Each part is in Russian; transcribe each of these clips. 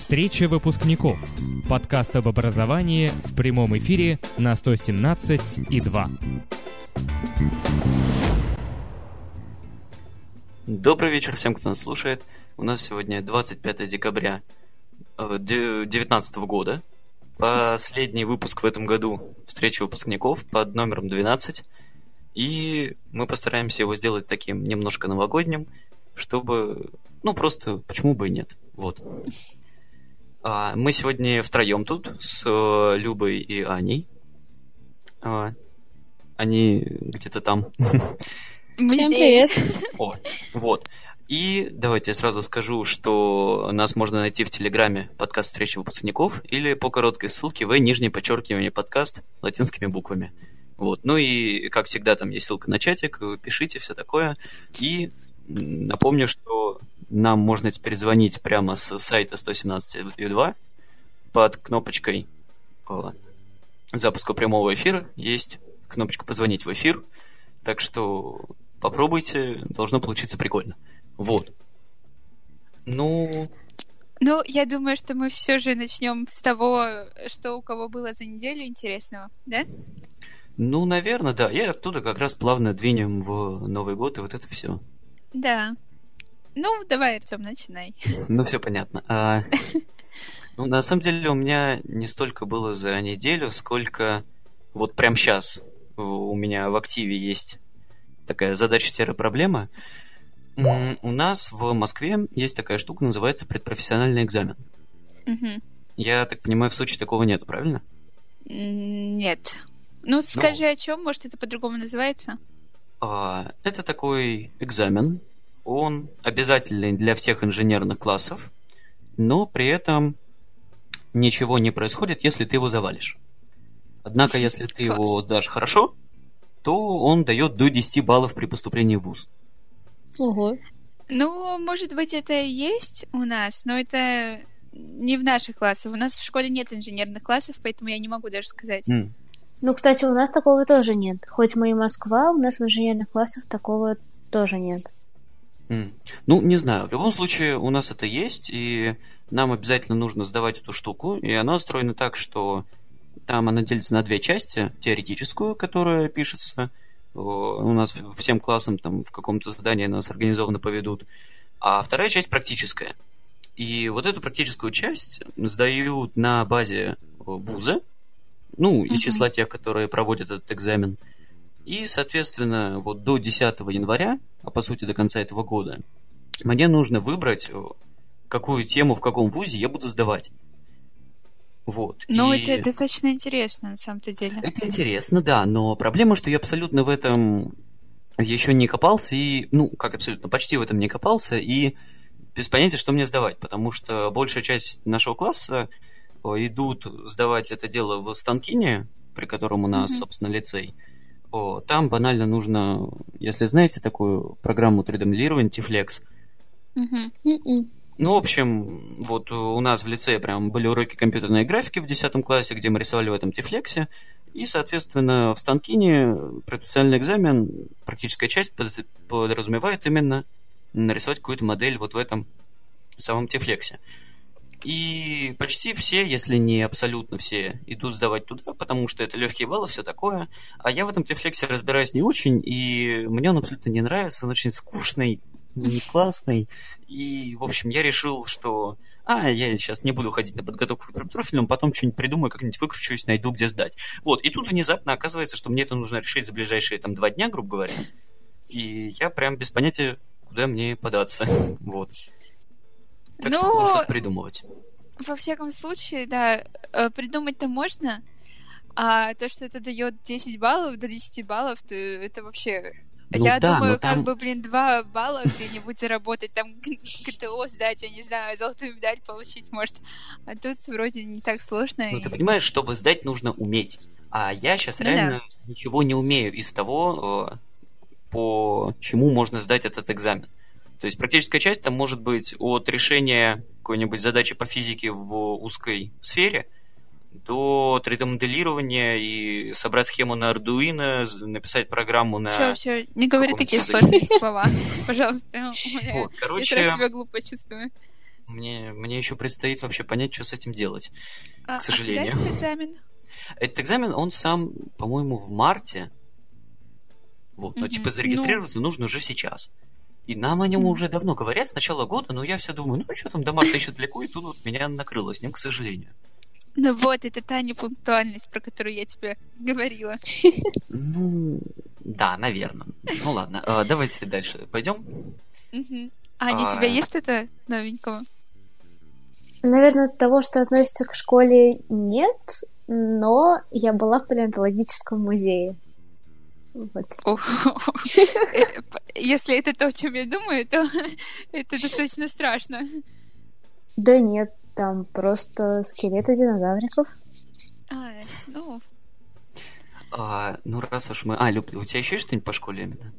Встреча выпускников. Подкаст об образовании в прямом эфире на 117 и 2. Добрый вечер всем, кто нас слушает. У нас сегодня 25 декабря 2019 э, года. Последний выпуск в этом году встречи выпускников под номером 12. И мы постараемся его сделать таким немножко новогодним, чтобы, ну, просто, почему бы и нет. Вот. А, мы сегодня втроем тут с э, Любой и Аней. А, они где-то там. Всем привет. О, вот. И давайте я сразу скажу, что нас можно найти в Телеграме подкаст встречи выпускников или по короткой ссылке в нижнее подчеркивание подкаст латинскими буквами. Вот. Ну и, как всегда, там есть ссылка на чатик, пишите, все такое. И напомню, что нам можно теперь звонить прямо с сайта 117.2 под кнопочкой запуска прямого эфира. Есть кнопочка «Позвонить в эфир». Так что попробуйте, должно получиться прикольно. Вот. Ну... Ну, я думаю, что мы все же начнем с того, что у кого было за неделю интересного, да? Ну, наверное, да. И оттуда как раз плавно двинем в Новый год и вот это все. Да. Ну, давай, Артем, начинай. Ну, все понятно. А, ну, на самом деле, у меня не столько было за неделю, сколько вот прям сейчас у меня в активе есть такая задача-проблема. У нас в Москве есть такая штука, называется предпрофессиональный экзамен. Угу. Я так понимаю, в Сочи такого нет, правильно? Нет. Ну, скажи, ну, о чем, может, это по-другому называется? А, это такой экзамен. Он обязательный для всех инженерных классов, но при этом ничего не происходит, если ты его завалишь. Однако, если ты Класс. его сдашь хорошо, то он дает до 10 баллов при поступлении в ВУЗ. Ого. Ну, может быть, это и есть у нас, но это не в наших классах. У нас в школе нет инженерных классов, поэтому я не могу даже сказать. Mm. Ну, кстати, у нас такого тоже нет. Хоть мы и Москва, у нас в инженерных классах такого тоже нет. Mm. Ну, не знаю. В любом случае, у нас это есть, и нам обязательно нужно сдавать эту штуку. И она устроена так, что там она делится на две части. Теоретическую, которая пишется у нас всем классам там в каком-то задании нас организованно поведут. А вторая часть практическая. И вот эту практическую часть сдают на базе вуза, ну, из числа тех, которые проводят этот экзамен. И, соответственно, вот до 10 января, а по сути до конца этого года, мне нужно выбрать, э, какую тему в каком вузе я буду сдавать. Вот. Ну, и... это достаточно интересно, на самом-то деле. Это интересно, да, но проблема, что я абсолютно в этом еще не копался, и, ну, как абсолютно, почти в этом не копался, и без понятия, что мне сдавать, потому что большая часть нашего класса идут сдавать это дело в Станкине, при котором у нас, mm-hmm. собственно, лицей. О, там банально нужно, если знаете такую программу 3D-моделирования Tiflex. Mm-hmm. Ну, в общем, вот у нас в лицее прям были уроки компьютерной графики в 10 классе, где мы рисовали в этом Тифлексе. И, соответственно, в Станкине профессиональный экзамен, практическая часть подразумевает именно нарисовать какую-то модель вот в этом самом Тифлексе. И почти все, если не абсолютно все, идут сдавать туда, потому что это легкие баллы, все такое. А я в этом тефлексе разбираюсь не очень, и мне он абсолютно не нравится, он очень скучный, не классный. И, в общем, я решил, что а, я сейчас не буду ходить на подготовку к профильному, потом что-нибудь придумаю, как-нибудь выкручусь, найду, где сдать. Вот, и тут внезапно оказывается, что мне это нужно решить за ближайшие там два дня, грубо говоря. И я прям без понятия, куда мне податься. Вот. Так ну, что нужно придумывать. Во всяком случае, да, э, придумать-то можно, а то, что это дает 10 баллов до 10 баллов, то это вообще... Ну, я да, думаю, там... как бы, блин, 2 балла где-нибудь заработать, там ГТО сдать, я не знаю, золотую медаль получить, может. А тут вроде не так сложно. Ну, и... ты понимаешь, чтобы сдать, нужно уметь. А я сейчас ну, реально да. ничего не умею из того, э, по чему можно сдать этот экзамен. То есть практическая часть там может быть от решения какой-нибудь задачи по физике в узкой сфере до 3D-моделирования и собрать схему на Arduino, написать программу на... Все, все, не говори такие сложные слова, пожалуйста. Вот, короче... Я себя глупо чувствую. Мне, мне еще предстоит вообще понять, что с этим делать, а, к сожалению. А когда этот экзамен? Этот экзамен, он сам, по-моему, в марте. Вот, но типа зарегистрироваться ну... нужно уже сейчас. И нам о нем уже давно говорят с начала года, но я все думаю, ну что там до марта еще далеко, и тут вот меня накрыло с ним, к сожалению. Ну вот, это та непунктуальность, про которую я тебе говорила. Ну, да, наверное. Ну ладно, а, давайте дальше пойдем. Аня, у тебя есть что-то новенького? Наверное, того, что относится к школе, нет, но я была в палеонтологическом музее. Вот. Если это то, о чем я думаю, то это достаточно страшно. Да нет, там просто скелеты динозавриков. А, ну... А, ну, раз уж мы... А, Люб, у тебя еще что-нибудь по школе именно?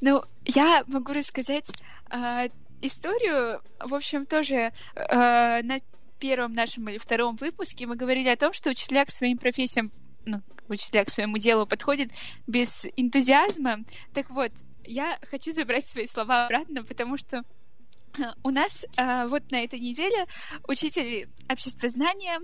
Ну, я могу рассказать а, историю, в общем, тоже а, на первом нашем или втором выпуске мы говорили о том, что учителя к своим профессиям, ну, учителя к своему делу подходят без энтузиазма. Так вот, я хочу забрать свои слова обратно, потому что у нас а, вот на этой неделе учитель обществознания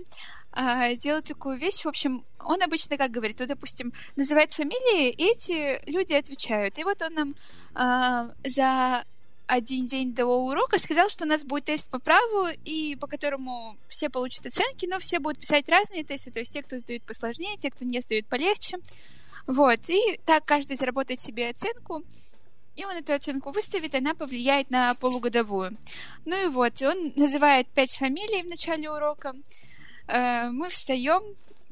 а, сделал такую вещь. В общем, он обычно как говорит, вот, допустим, называет фамилии, и эти люди отвечают. И вот он нам а, за один день до урока сказал, что у нас будет тест по праву, и по которому все получат оценки, но все будут писать разные тесты, то есть те, кто сдают посложнее, те, кто не сдают полегче. Вот, и так каждый заработает себе оценку, и он эту оценку выставит, она повлияет на полугодовую. Ну и вот, он называет пять фамилий в начале урока. Э, мы встаем,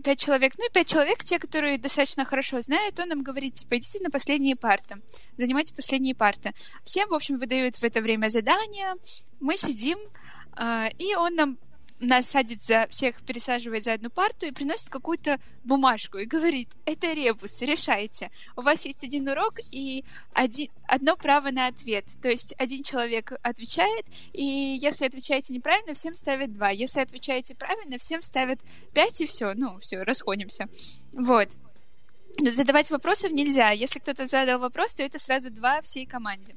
пять человек, ну и пять человек, те, которые достаточно хорошо знают, он нам говорит, типа, идите на последние парты, занимайте последние парты. Всем, в общем, выдают в это время задания, мы сидим, э, и он нам нас садит за всех, пересаживает за одну парту и приносит какую-то бумажку и говорит, это ребус, решайте. У вас есть один урок и один, одно право на ответ. То есть один человек отвечает, и если отвечаете неправильно, всем ставят два. Если отвечаете правильно, всем ставят пять, и все. Ну, все, расходимся. Вот. Задавать вопросов нельзя. Если кто-то задал вопрос, то это сразу два всей команде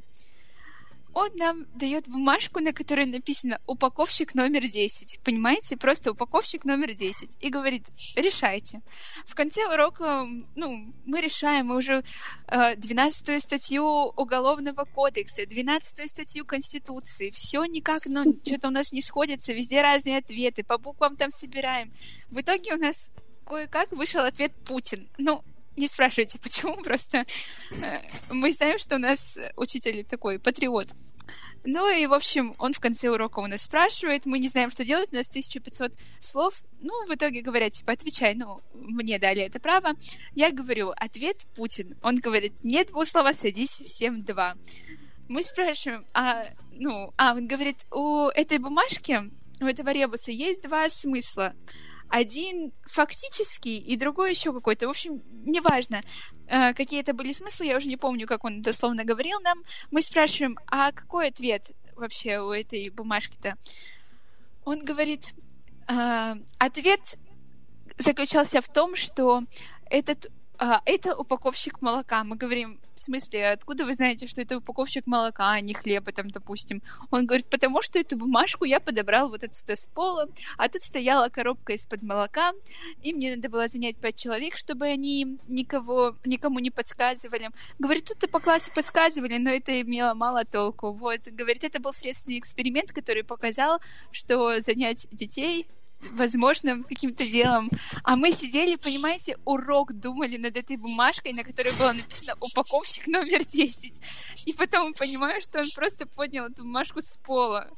он нам дает бумажку, на которой написано «Упаковщик номер 10». Понимаете? Просто «Упаковщик номер 10». И говорит «Решайте». В конце урока, ну, мы решаем, мы уже э, 12 статью Уголовного кодекса, 12 статью Конституции. Все никак, ну, что-то у нас не сходится, везде разные ответы, по буквам там собираем. В итоге у нас кое-как вышел ответ Путин. Ну, не спрашивайте, почему, просто э, мы знаем, что у нас учитель такой патриот. Ну и, в общем, он в конце урока у нас спрашивает, мы не знаем, что делать, у нас 1500 слов. Ну, в итоге говорят, типа, отвечай, ну, мне дали это право. Я говорю, ответ Путин. Он говорит, нет слова, садись, всем два. Мы спрашиваем, а, ну, а, он говорит, у этой бумажки, у этого ребуса есть два смысла один фактический и другой еще какой-то. В общем, неважно, э, какие это были смыслы, я уже не помню, как он дословно говорил нам. Мы спрашиваем, а какой ответ вообще у этой бумажки-то? Он говорит, э, ответ заключался в том, что этот а, это упаковщик молока. Мы говорим, в смысле, откуда вы знаете, что это упаковщик молока, а не хлеба там, допустим? Он говорит, потому что эту бумажку я подобрал вот отсюда с пола, а тут стояла коробка из-под молока, и мне надо было занять пять человек, чтобы они никого, никому не подсказывали. Говорит, тут по классу подсказывали, но это имело мало толку. Вот, говорит, это был следственный эксперимент, который показал, что занять детей возможным каким-то делом. А мы сидели, понимаете, урок думали над этой бумажкой, на которой было написано «Упаковщик номер 10». И потом понимаю, что он просто поднял эту бумажку с пола.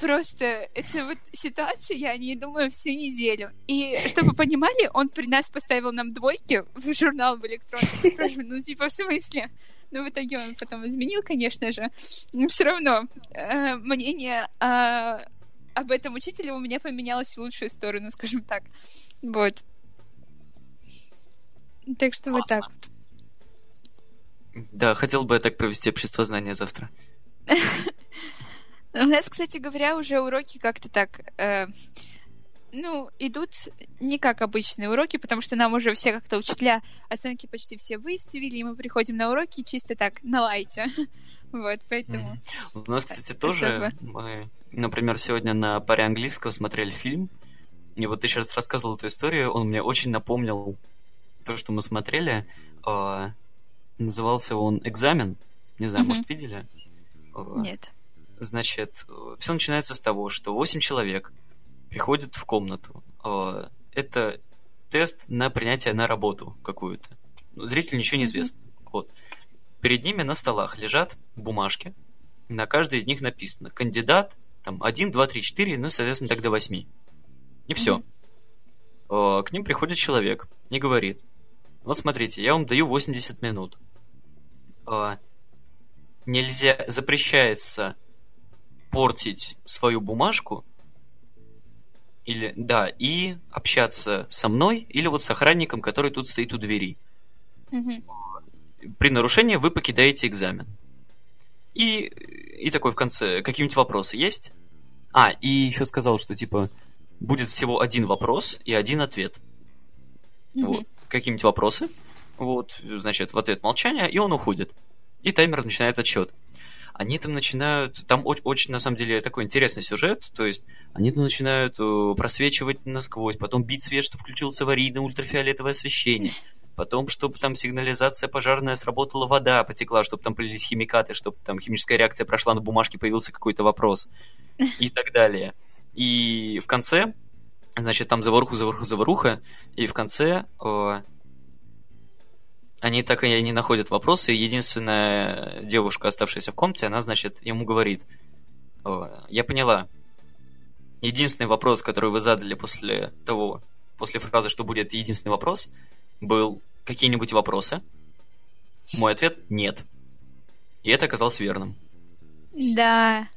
Просто это вот ситуация, я не думаю всю неделю. И чтобы понимали, он при нас поставил нам двойки в журнал в. Спрашиваю, ну типа в смысле? Ну, в итоге он потом изменил, конечно же. Но все равно э, мнение о об этом учителе у меня поменялось в лучшую сторону, скажем так. Вот. Так что Классно. вот так вот. Да, хотел бы я так провести общество знания завтра. У нас, кстати говоря, уже уроки как-то так... Э, ну, идут не как обычные уроки, потому что нам уже все как-то учителя оценки почти все выставили, и мы приходим на уроки чисто так, на лайте. Вот, поэтому... У нас, кстати, тоже мы, например, сегодня на паре английского смотрели фильм, и вот ты сейчас рассказывал эту историю, он мне очень напомнил то, что мы смотрели. А, назывался он «Экзамен». Не знаю, может, видели? А, Нет. Значит, все начинается с того, что 8 человек приходят в комнату. А, это тест на принятие на работу какую-то. Зрителю ничего не известно. Вот. Перед ними на столах лежат бумажки. На каждой из них написано кандидат, там, 1, 2, 3, 4, ну, соответственно, так до 8. И все. Mm-hmm. К ним приходит человек и говорит, вот смотрите, я вам даю 80 минут. Нельзя, запрещается портить свою бумажку, или, да, и общаться со мной, или вот с охранником, который тут стоит у двери. Угу. При нарушении вы покидаете экзамен. И, и такой в конце, какие-нибудь вопросы есть? А, и еще сказал, что типа будет всего один вопрос и один ответ. Угу. Вот. Какие-нибудь вопросы? Вот, значит, в ответ молчание, и он уходит. И таймер начинает отсчет они там начинают... Там очень, очень, на самом деле, такой интересный сюжет, то есть они там начинают э, просвечивать насквозь, потом бить свет, что включился аварийное ультрафиолетовое освещение, потом, чтобы там сигнализация пожарная сработала, вода потекла, чтобы там полились химикаты, чтобы там химическая реакция прошла, на бумажке появился какой-то вопрос и так далее. И в конце, значит, там заваруху, заваруху, заваруха, и в конце э, они так и не находят вопросы, единственная девушка, оставшаяся в комнате, она, значит, ему говорит, я поняла, единственный вопрос, который вы задали после того, после фразы, что будет единственный вопрос, был какие-нибудь вопросы? Мой ответ – нет. И это оказалось верным. Да.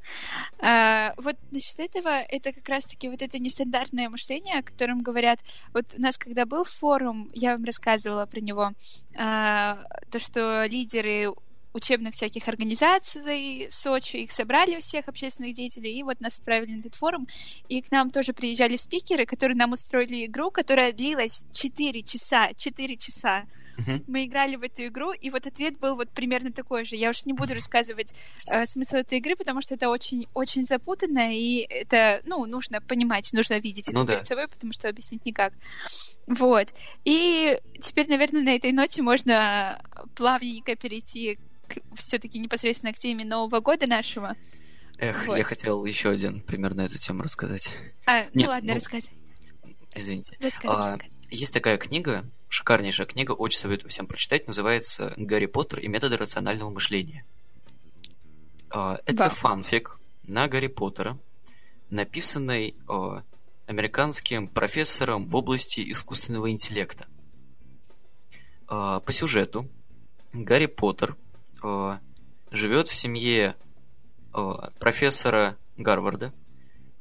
А, вот насчет этого, это как раз-таки вот это нестандартное мышление, о котором говорят. Вот у нас, когда был форум, я вам рассказывала про него, а, то, что лидеры учебных всяких организаций Сочи, их собрали у всех общественных деятелей, и вот нас отправили на этот форум, и к нам тоже приезжали спикеры, которые нам устроили игру, которая длилась 4 часа, 4 часа. Мы играли в эту игру, и вот ответ был вот примерно такой же. Я уж не буду рассказывать э, смысл этой игры, потому что это очень, очень запутанно, и это, ну, нужно понимать, нужно видеть это ну, перед да. собой, потому что объяснить никак. Вот. И теперь, наверное, на этой ноте можно плавненько перейти все-таки непосредственно к теме Нового года нашего. Эх, вот. я хотел еще один пример на эту тему рассказать. А, ну Нет, ну ладно, ну, рассказывай. Извините. Рассказывай, а, рассказывай. Есть такая книга, шикарнейшая книга, очень советую всем прочитать, называется «Гарри Поттер и методы рационального мышления». А, это да. фанфик на Гарри Поттера, написанный а, американским профессором в области искусственного интеллекта. А, по сюжету Гарри Поттер живет в семье профессора Гарварда,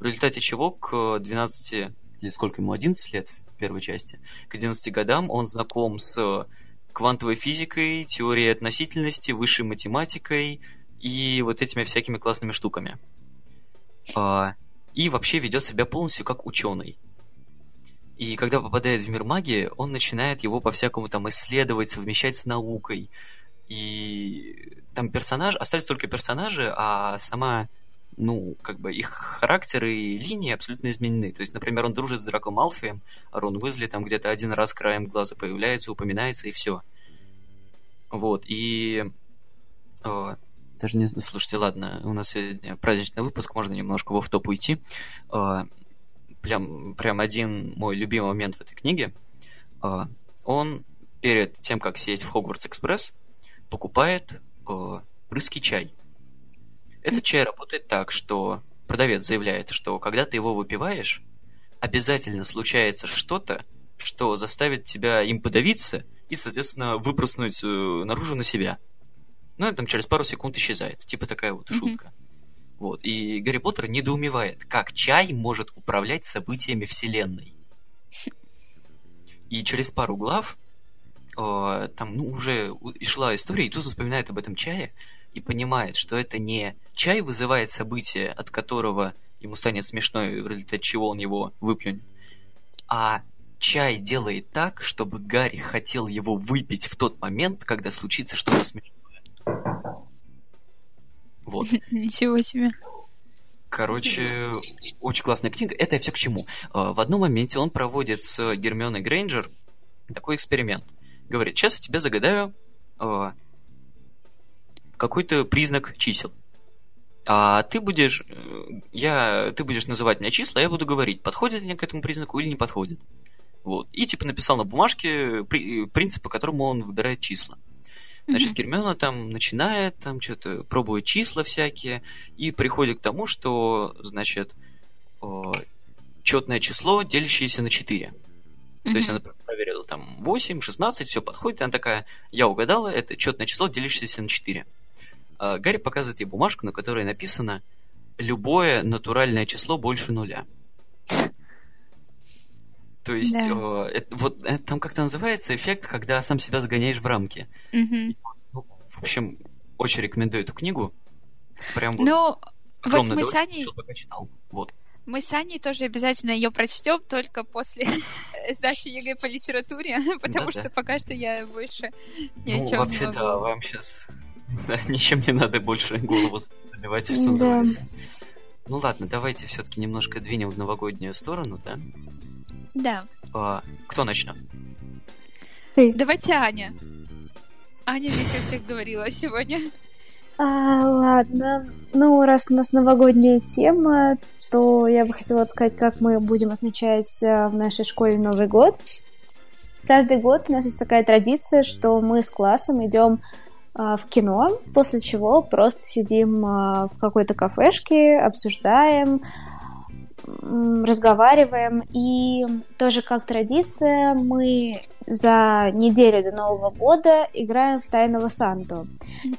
в результате чего к 12 или сколько ему, 11 лет первой части. К 11 годам он знаком с квантовой физикой, теорией относительности, высшей математикой и вот этими всякими классными штуками. А, и вообще ведет себя полностью как ученый. И когда попадает в мир магии, он начинает его по-всякому там исследовать, совмещать с наукой. И там персонаж, остались только персонажи, а сама ну, как бы их характеры и линии абсолютно изменены. То есть, например, он дружит с Драко Малфием, а Рон Уизли там где-то один раз краем глаза появляется, упоминается, и все. Вот, и... О, даже не знаю, слушайте, ладно, у нас сегодня праздничный выпуск, можно немножко в топ уйти. О, прям, прям один мой любимый момент в этой книге. О, он перед тем, как сесть в Хогвартс Экспресс, покупает русский чай. Этот чай работает так, что продавец заявляет, что когда ты его выпиваешь, обязательно случается что-то, что заставит тебя им подавиться и, соответственно, выпрыснуть э, наружу на себя. Ну, и там через пару секунд исчезает. Типа такая вот mm-hmm. шутка. Вот. И Гарри Поттер недоумевает, как чай может управлять событиями Вселенной. И через пару глав э, там ну, уже шла история, и тут вспоминает об этом чае, и понимает, что это не чай вызывает событие, от которого ему станет смешно, в результате чего он его выплюнет, а чай делает так, чтобы Гарри хотел его выпить в тот момент, когда случится что-то смешное. Вот. Ничего себе. Короче, очень классная книга. Это я все к чему. А, в одном моменте он проводит с Гермионой Грейнджер такой эксперимент. Говорит, сейчас я тебе загадаю а, какой-то признак чисел. А ты будешь, э, я, ты будешь называть мне числа, а я буду говорить, подходит они к этому признаку или не подходит. Вот. И типа написал на бумажке при, принцип, по которому он выбирает числа. Значит, mm-hmm. Гермиона там начинает там что-то пробует числа всякие и приходит к тому, что, значит, четное число, делящееся на 4. Mm-hmm. То есть она проверила там 8, 16, все подходит, и она такая, я угадала, это четное число, делящееся на 4. А Гарри показывает ей бумажку, на которой написано «Любое натуральное число больше нуля». То есть, да. э, это, вот это, там как-то называется эффект, когда сам себя загоняешь в рамки. Угу. Ну, в общем, очень рекомендую эту книгу. Прям вот, ну, вот мы с Аней... Вот. Мы с Аней тоже обязательно ее прочтем только после сдачи ЕГЭ по литературе, потому да, что да. пока что я больше ни ну, о чем вообще, не могу. да, вам сейчас ничем не надо больше голову забивать, что называется. Ну ладно, давайте все-таки немножко двинем в новогоднюю сторону, да? Да. А, кто начнет? Ты. Давайте Аня. Аня как всех говорила сегодня. А, ладно. Ну, раз у нас новогодняя тема, то я бы хотела рассказать, как мы будем отмечать э, в нашей школе Новый год. Каждый год у нас есть такая традиция, что мы с классом идем в кино, после чего просто сидим а, в какой-то кафешке, обсуждаем, разговариваем. И тоже как традиция, мы за неделю до Нового года играем в Тайного Санту.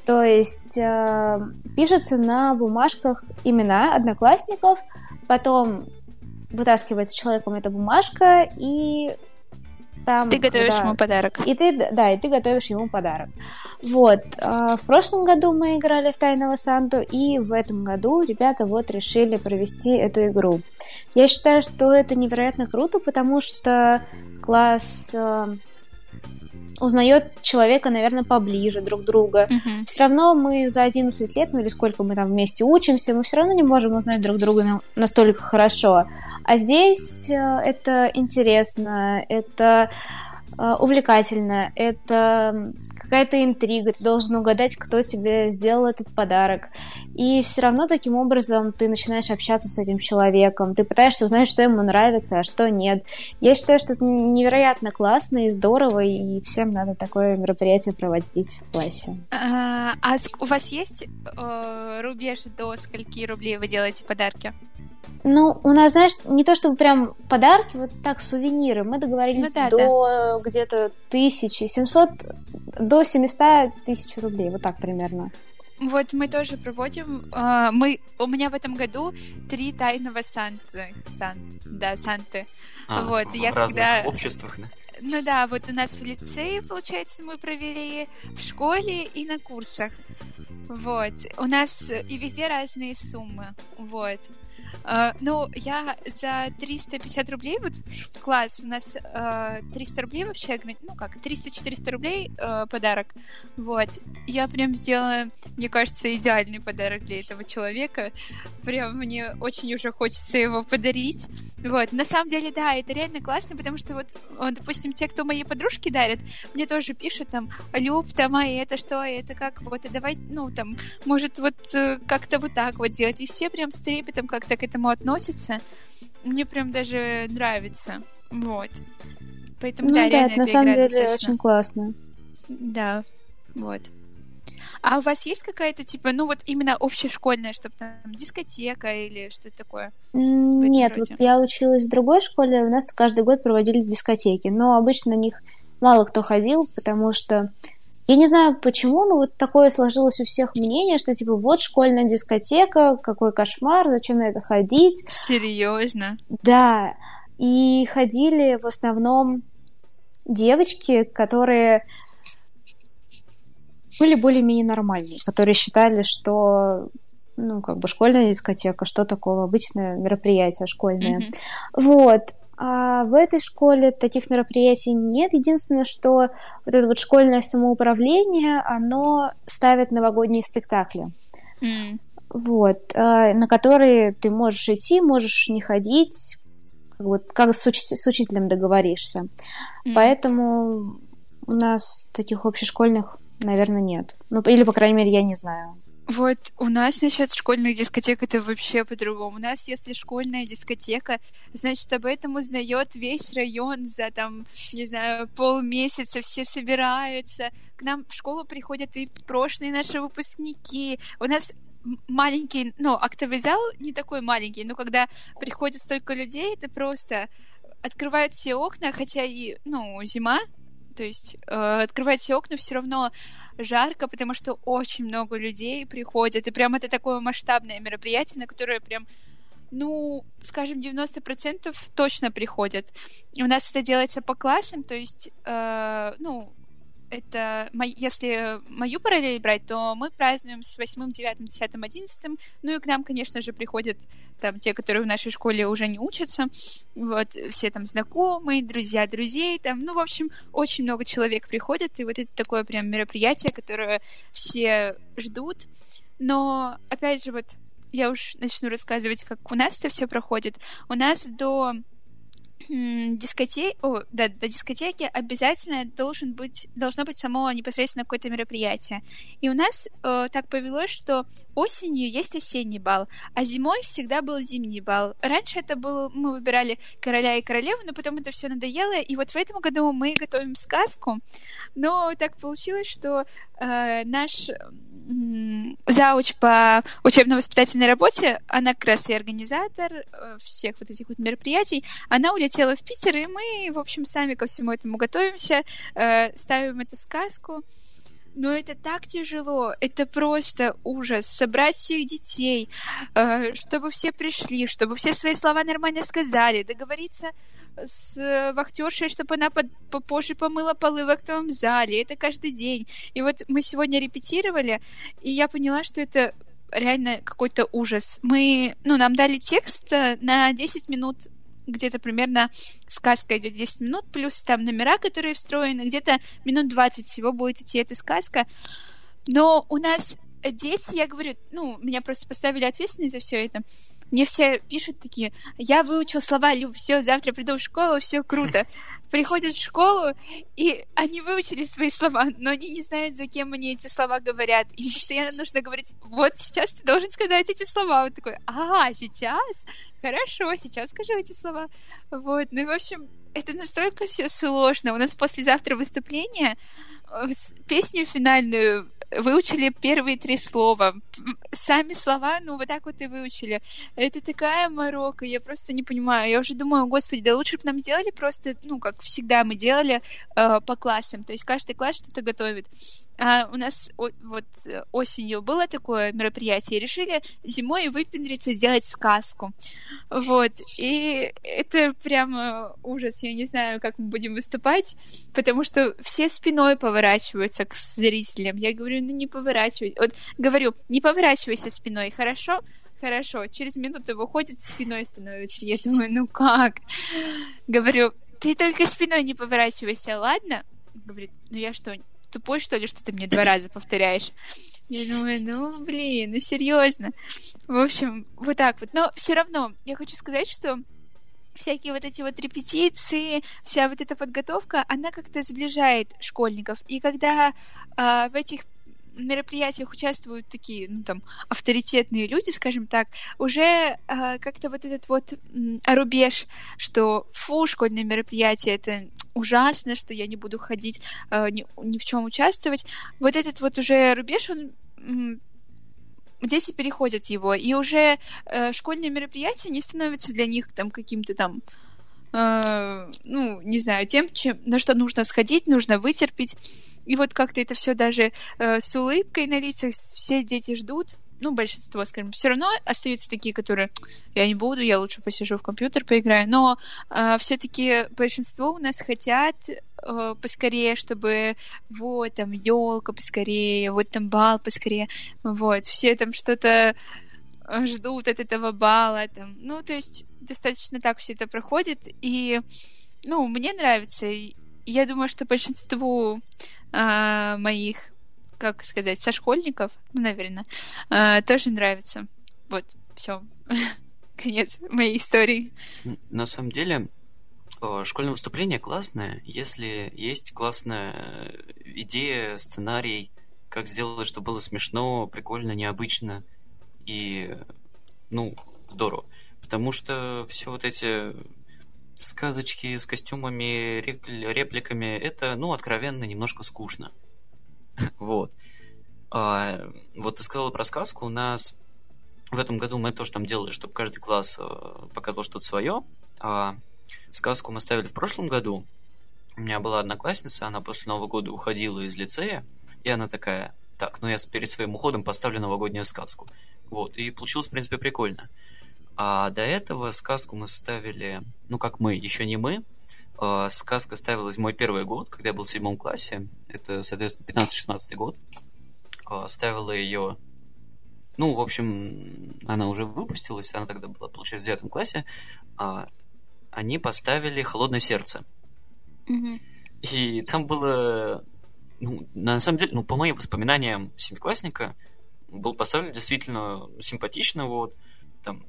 То есть э, пишется на бумажках имена одноклассников, потом вытаскивается человеком эта бумажка, и там... Ты готовишь да, ему подарок. И ты, да, и ты готовишь ему подарок. Вот. А, в прошлом году мы играли в Тайного Санту, и в этом году ребята вот решили провести эту игру. Я считаю, что это невероятно круто, потому что класс а, узнает человека, наверное, поближе друг друга. Uh-huh. Все равно мы за 11 лет, ну или сколько мы там вместе учимся, мы все равно не можем узнать друг друга настолько хорошо. А здесь э, это интересно, это э, увлекательно, это какая-то интрига, ты должен угадать, кто тебе сделал этот подарок. И все равно таким образом ты начинаешь общаться с этим человеком, ты пытаешься узнать, что ему нравится, а что нет. Я считаю, что это невероятно классно и здорово, и всем надо такое мероприятие проводить в классе. А, а у вас есть э, рубеж до скольки рублей вы делаете подарки? Ну, у нас, знаешь, не то чтобы прям подарки, вот так, сувениры. Мы договорились ну, да, до да. где-то тысячи, семьсот, до 700 тысяч рублей, вот так примерно. Вот мы тоже проводим. А, мы у меня в этом году три тайного Санты, Сан, да, Санты. А, вот в я разных когда обществах, да? Ну да, вот у нас в лицее, получается, мы провели в школе и на курсах. Вот. У нас и везде разные суммы. Вот. Uh, ну, я за 350 рублей, вот в класс у нас uh, э, 300 рублей вообще, ну как, 300-400 рублей uh, подарок, вот. Я прям сделала, мне кажется, идеальный подарок для этого человека. Прям мне очень уже хочется его подарить. Вот. На самом деле, да, это реально классно, потому что вот, допустим, те, кто мои подружки дарят, мне тоже пишут там, Люб, там, а это что, это как, вот, и давай, ну, там, может, вот э, как-то вот так вот сделать. И все прям с трепетом как-то к этому относятся. Мне прям даже нравится. Вот. Поэтому, ну, да, да, это на самом деле достаточно... очень классно. Да, вот. А у вас есть какая-то, типа, ну вот именно общешкольная, чтобы там дискотека или что-то такое? Нет, вот я училась в другой школе, у нас каждый год проводили дискотеки, но обычно на них мало кто ходил, потому что я не знаю почему, но вот такое сложилось у всех мнение, что типа вот школьная дискотека, какой кошмар, зачем на это ходить. Серьезно? Да. И ходили в основном девочки, которые были более-менее нормальные, которые считали, что ну, как бы школьная дискотека, что такого, обычное мероприятие школьное. Mm-hmm. Вот. А в этой школе таких мероприятий нет. Единственное, что вот это вот школьное самоуправление, оно ставит новогодние спектакли. Mm. Вот, э, на которые ты можешь идти, можешь не ходить, как, бы, как с, уч- с учителем договоришься. Mm. Поэтому у нас таких общешкольных, наверное, нет. Ну, или, по крайней мере, я не знаю. Вот у нас насчет школьных дискотек это вообще по-другому. У нас, если школьная дискотека, значит, об этом узнает весь район за там, не знаю, полмесяца, все собираются. К нам в школу приходят и прошлые наши выпускники. У нас маленький, ну, актовый зал не такой маленький, но когда приходит столько людей, это просто открывают все окна, хотя и, ну, зима, то есть э, открывать все окна все равно жарко, потому что очень много людей приходят, и прям это такое масштабное мероприятие, на которое прям ну, скажем, 90% точно приходят. У нас это делается по классам, то есть, э, ну, это, если мою параллель брать, то мы празднуем с 8, 9, 10, 11. Ну и к нам, конечно же, приходят там те, которые в нашей школе уже не учатся. Вот, все там знакомые, друзья друзей, там, ну, в общем, очень много человек приходят, и вот это такое прям мероприятие, которое все ждут. Но, опять же, вот я уж начну рассказывать, как у нас это все проходит. У нас до дискотеки, о, да, до дискотеки обязательно должен быть, должно быть само непосредственно какое-то мероприятие. И у нас э, так повелось, что осенью есть осенний бал, а зимой всегда был зимний бал. Раньше это был, мы выбирали короля и королеву, но потом это все надоело, и вот в этом году мы готовим сказку, но так получилось, что э, наш зауч по учебно-воспитательной работе, она как раз и организатор э, всех вот этих вот мероприятий, она улетела в Питер, и мы, в общем, сами ко всему этому готовимся, э, ставим эту сказку. Но это так тяжело, это просто ужас. Собрать всех детей, э, чтобы все пришли, чтобы все свои слова нормально сказали, договориться с вахтершей, чтобы она под, попозже помыла полы в актовом зале. Это каждый день. И вот мы сегодня репетировали, и я поняла, что это реально какой-то ужас. Мы, ну, нам дали текст э, на 10 минут где-то примерно сказка идет 10 минут, плюс там номера, которые встроены, где-то минут 20 всего будет идти эта сказка. Но у нас дети, я говорю, ну, меня просто поставили ответственность за все это. Мне все пишут такие, я выучил слова, Люб, все, завтра приду в школу, все круто. Приходят в школу, и они выучили свои слова, но они не знают, за кем они эти слова говорят. И постоянно нужно говорить, вот сейчас ты должен сказать эти слова. Вот такой, а, сейчас? Хорошо, сейчас скажу эти слова. Вот, ну и в общем, это настолько все сложно. У нас послезавтра выступление, э, песню финальную выучили первые три слова. Сами слова, ну, вот так вот и выучили. Это такая морока, я просто не понимаю. Я уже думаю, господи, да лучше бы нам сделали просто, ну, как всегда мы делали э, по классам. То есть каждый класс что-то готовит. А у нас вот осенью было такое мероприятие, решили зимой выпендриться, сделать сказку. Вот. И это прямо ужас. Я не знаю, как мы будем выступать, потому что все спиной поворачиваются к зрителям. Я говорю, ну не поворачивайся. Вот говорю, не поворачивайся спиной, хорошо? Хорошо. Через минуту выходит, спиной становится. Я думаю, ну как? Говорю, ты только спиной не поворачивайся, ладно? Говорит, ну я что, тупой, что ли, что ты мне два раза повторяешь? Я думаю, ну, блин, ну, серьезно. В общем, вот так вот. Но все равно, я хочу сказать, что всякие вот эти вот репетиции, вся вот эта подготовка, она как-то сближает школьников. И когда э, в этих мероприятиях участвуют такие, ну там, авторитетные люди, скажем так, уже э, как-то вот этот вот э, рубеж, что фу, школьные мероприятия, это ужасно, что я не буду ходить, э, ни, ни в чем участвовать. Вот этот вот уже рубеж, он дети переходят его, и уже э, школьные мероприятия не становятся для них там каким-то там э, ну, не знаю, тем, чем, на что нужно сходить, нужно вытерпеть. И вот как-то это все даже э, с улыбкой на лицах, все дети ждут, ну, большинство, скажем, все равно остаются такие, которые я не буду, я лучше посижу в компьютер, поиграю. Но э, все-таки большинство у нас хотят э, поскорее, чтобы вот там елка поскорее, вот там бал поскорее, вот все там что-то э, ждут от этого бала, там, ну, то есть достаточно так все это проходит, и, ну, мне нравится, я думаю, что большинству э, моих, как сказать, сошкольников, ну, наверное, э, тоже нравится. Вот, все. Конец моей истории. На самом деле, школьное выступление классное, если есть классная идея, сценарий, как сделать, чтобы было смешно, прикольно, необычно и, ну, здорово. Потому что все вот эти сказочки с костюмами, репликами, это, ну, откровенно немножко скучно. вот. А, вот ты сказала про сказку, у нас в этом году мы тоже там делали, чтобы каждый класс э, показал что-то свое. А сказку мы ставили в прошлом году. У меня была одноклассница, она после Нового года уходила из лицея, и она такая, так, ну я перед своим уходом поставлю новогоднюю сказку. Вот, и получилось, в принципе, прикольно. А до этого сказку мы ставили, ну как мы, еще не мы. А, сказка ставилась в мой первый год, когда я был в седьмом классе. Это, соответственно, 15-16 год. А, ставила ее ну, в общем, она уже выпустилась, она тогда была, получается, в девятом классе. А, они поставили «Холодное сердце». Mm-hmm. И там было ну, на самом деле, ну, по моим воспоминаниям семиклассника, был поставлен действительно симпатично, вот, там,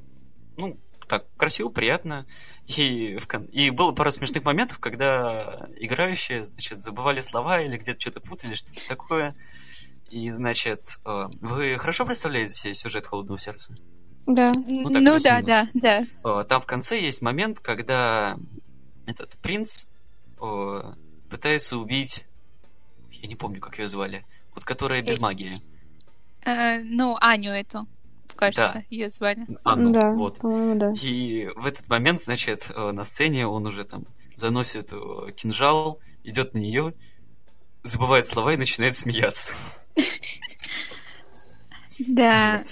ну, так, красиво, приятно, и, в кон... и было пару смешных моментов, когда играющие, значит, забывали слова или где-то что-то путали, что-то такое, и, значит, э, вы хорошо представляете сюжет «Холодного сердца»? Да. Ну, ну да, да, да. Э, там в конце есть момент, когда этот принц э, пытается убить я не помню, как ее звали. Вот которая без магии. Э, ну, Аню эту, кажется, да. ее звали. Анну, да, вот. Да. И в этот момент, значит, э, на сцене он уже там заносит э, кинжал, идет на нее, забывает слова и начинает смеяться. Да.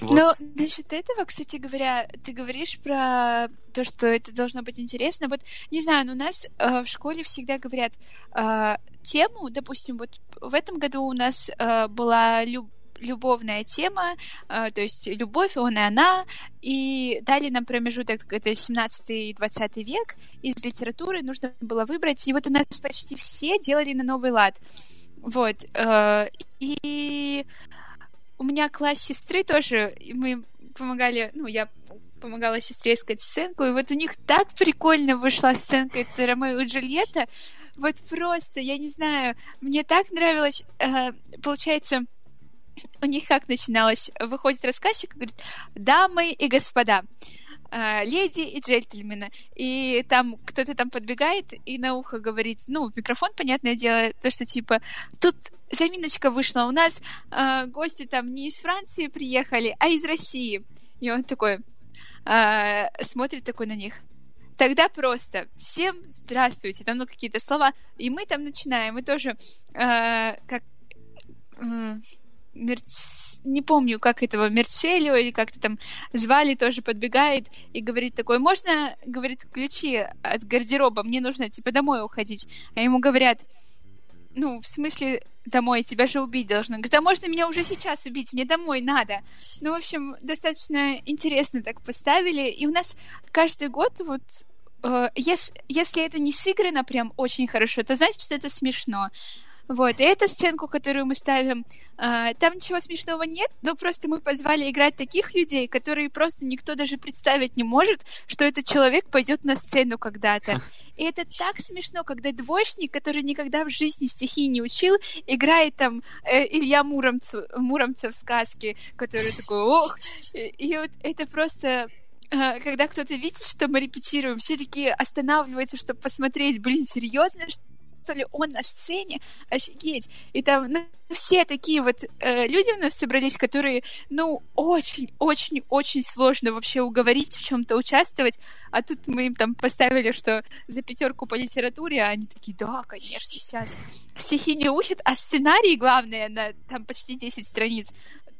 Вот. Но насчет этого, кстати говоря, ты говоришь про то, что это должно быть интересно. Вот, не знаю, но у нас э, в школе всегда говорят э, тему, допустим, вот в этом году у нас э, была люб любовная тема, э, то есть любовь, он и она, и дали нам промежуток, это 17 и 20 век, из литературы нужно было выбрать, и вот у нас почти все делали на новый лад. Вот. Э, и у меня класс сестры тоже, и мы помогали, ну, я помогала сестре искать сценку, и вот у них так прикольно вышла сценка, это Ромео и Джульетта, вот просто, я не знаю, мне так нравилось, э, получается, у них как начиналось? Выходит рассказчик и говорит, дамы и господа, э, леди и джентльмены. И там кто-то там подбегает и на ухо говорит, ну, микрофон, понятное дело, то, что типа, тут заминочка вышла, у нас э, гости там не из Франции приехали, а из России. И он такой э, смотрит такой на них. Тогда просто всем здравствуйте, там ну какие-то слова, и мы там начинаем, мы тоже э, как э, Мерц... не помню, как этого, Мерцелио или как-то там звали, тоже подбегает и говорит такой, можно, говорит, ключи от гардероба, мне нужно, типа, домой уходить. А ему говорят, ну, в смысле домой, тебя же убить должны. Говорит, а можно меня уже сейчас убить, мне домой надо. Ну, в общем, достаточно интересно так поставили. И у нас каждый год вот э, если, если это не сыграно прям очень хорошо, то значит, что это смешно. Вот, и эту сценку, которую мы ставим, э, там ничего смешного нет, но просто мы позвали играть таких людей, которые просто никто даже представить не может, что этот человек пойдет на сцену когда-то. И это так смешно, когда двоечник, который никогда в жизни стихи не учил, играет там э, Илья Муромцев, Муромцев в сказке, который такой, ох, и, и вот это просто э, когда кто-то видит, что мы репетируем, все такие останавливаются, чтобы посмотреть, блин, серьезно, что ли, он на сцене, офигеть. И там, ну, все такие вот э, люди у нас собрались, которые, ну, очень-очень-очень сложно вообще уговорить в чем-то участвовать, а тут мы им там поставили, что за пятерку по литературе, а они такие, да, конечно, сейчас. Стихи не учат, а сценарий, главное, на там почти 10 страниц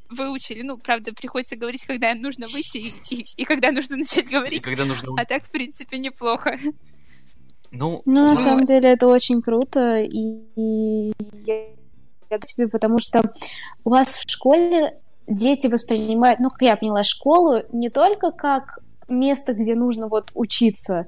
выучили. Ну, правда, приходится говорить, когда нужно выйти и, и, и когда нужно начать говорить. И когда нужно... А так, в принципе, неплохо. Ну, ну на самом деле это очень круто, и я, я тебе, потому что у вас в школе дети воспринимают, ну, как я поняла, школу не только как место, где нужно вот учиться,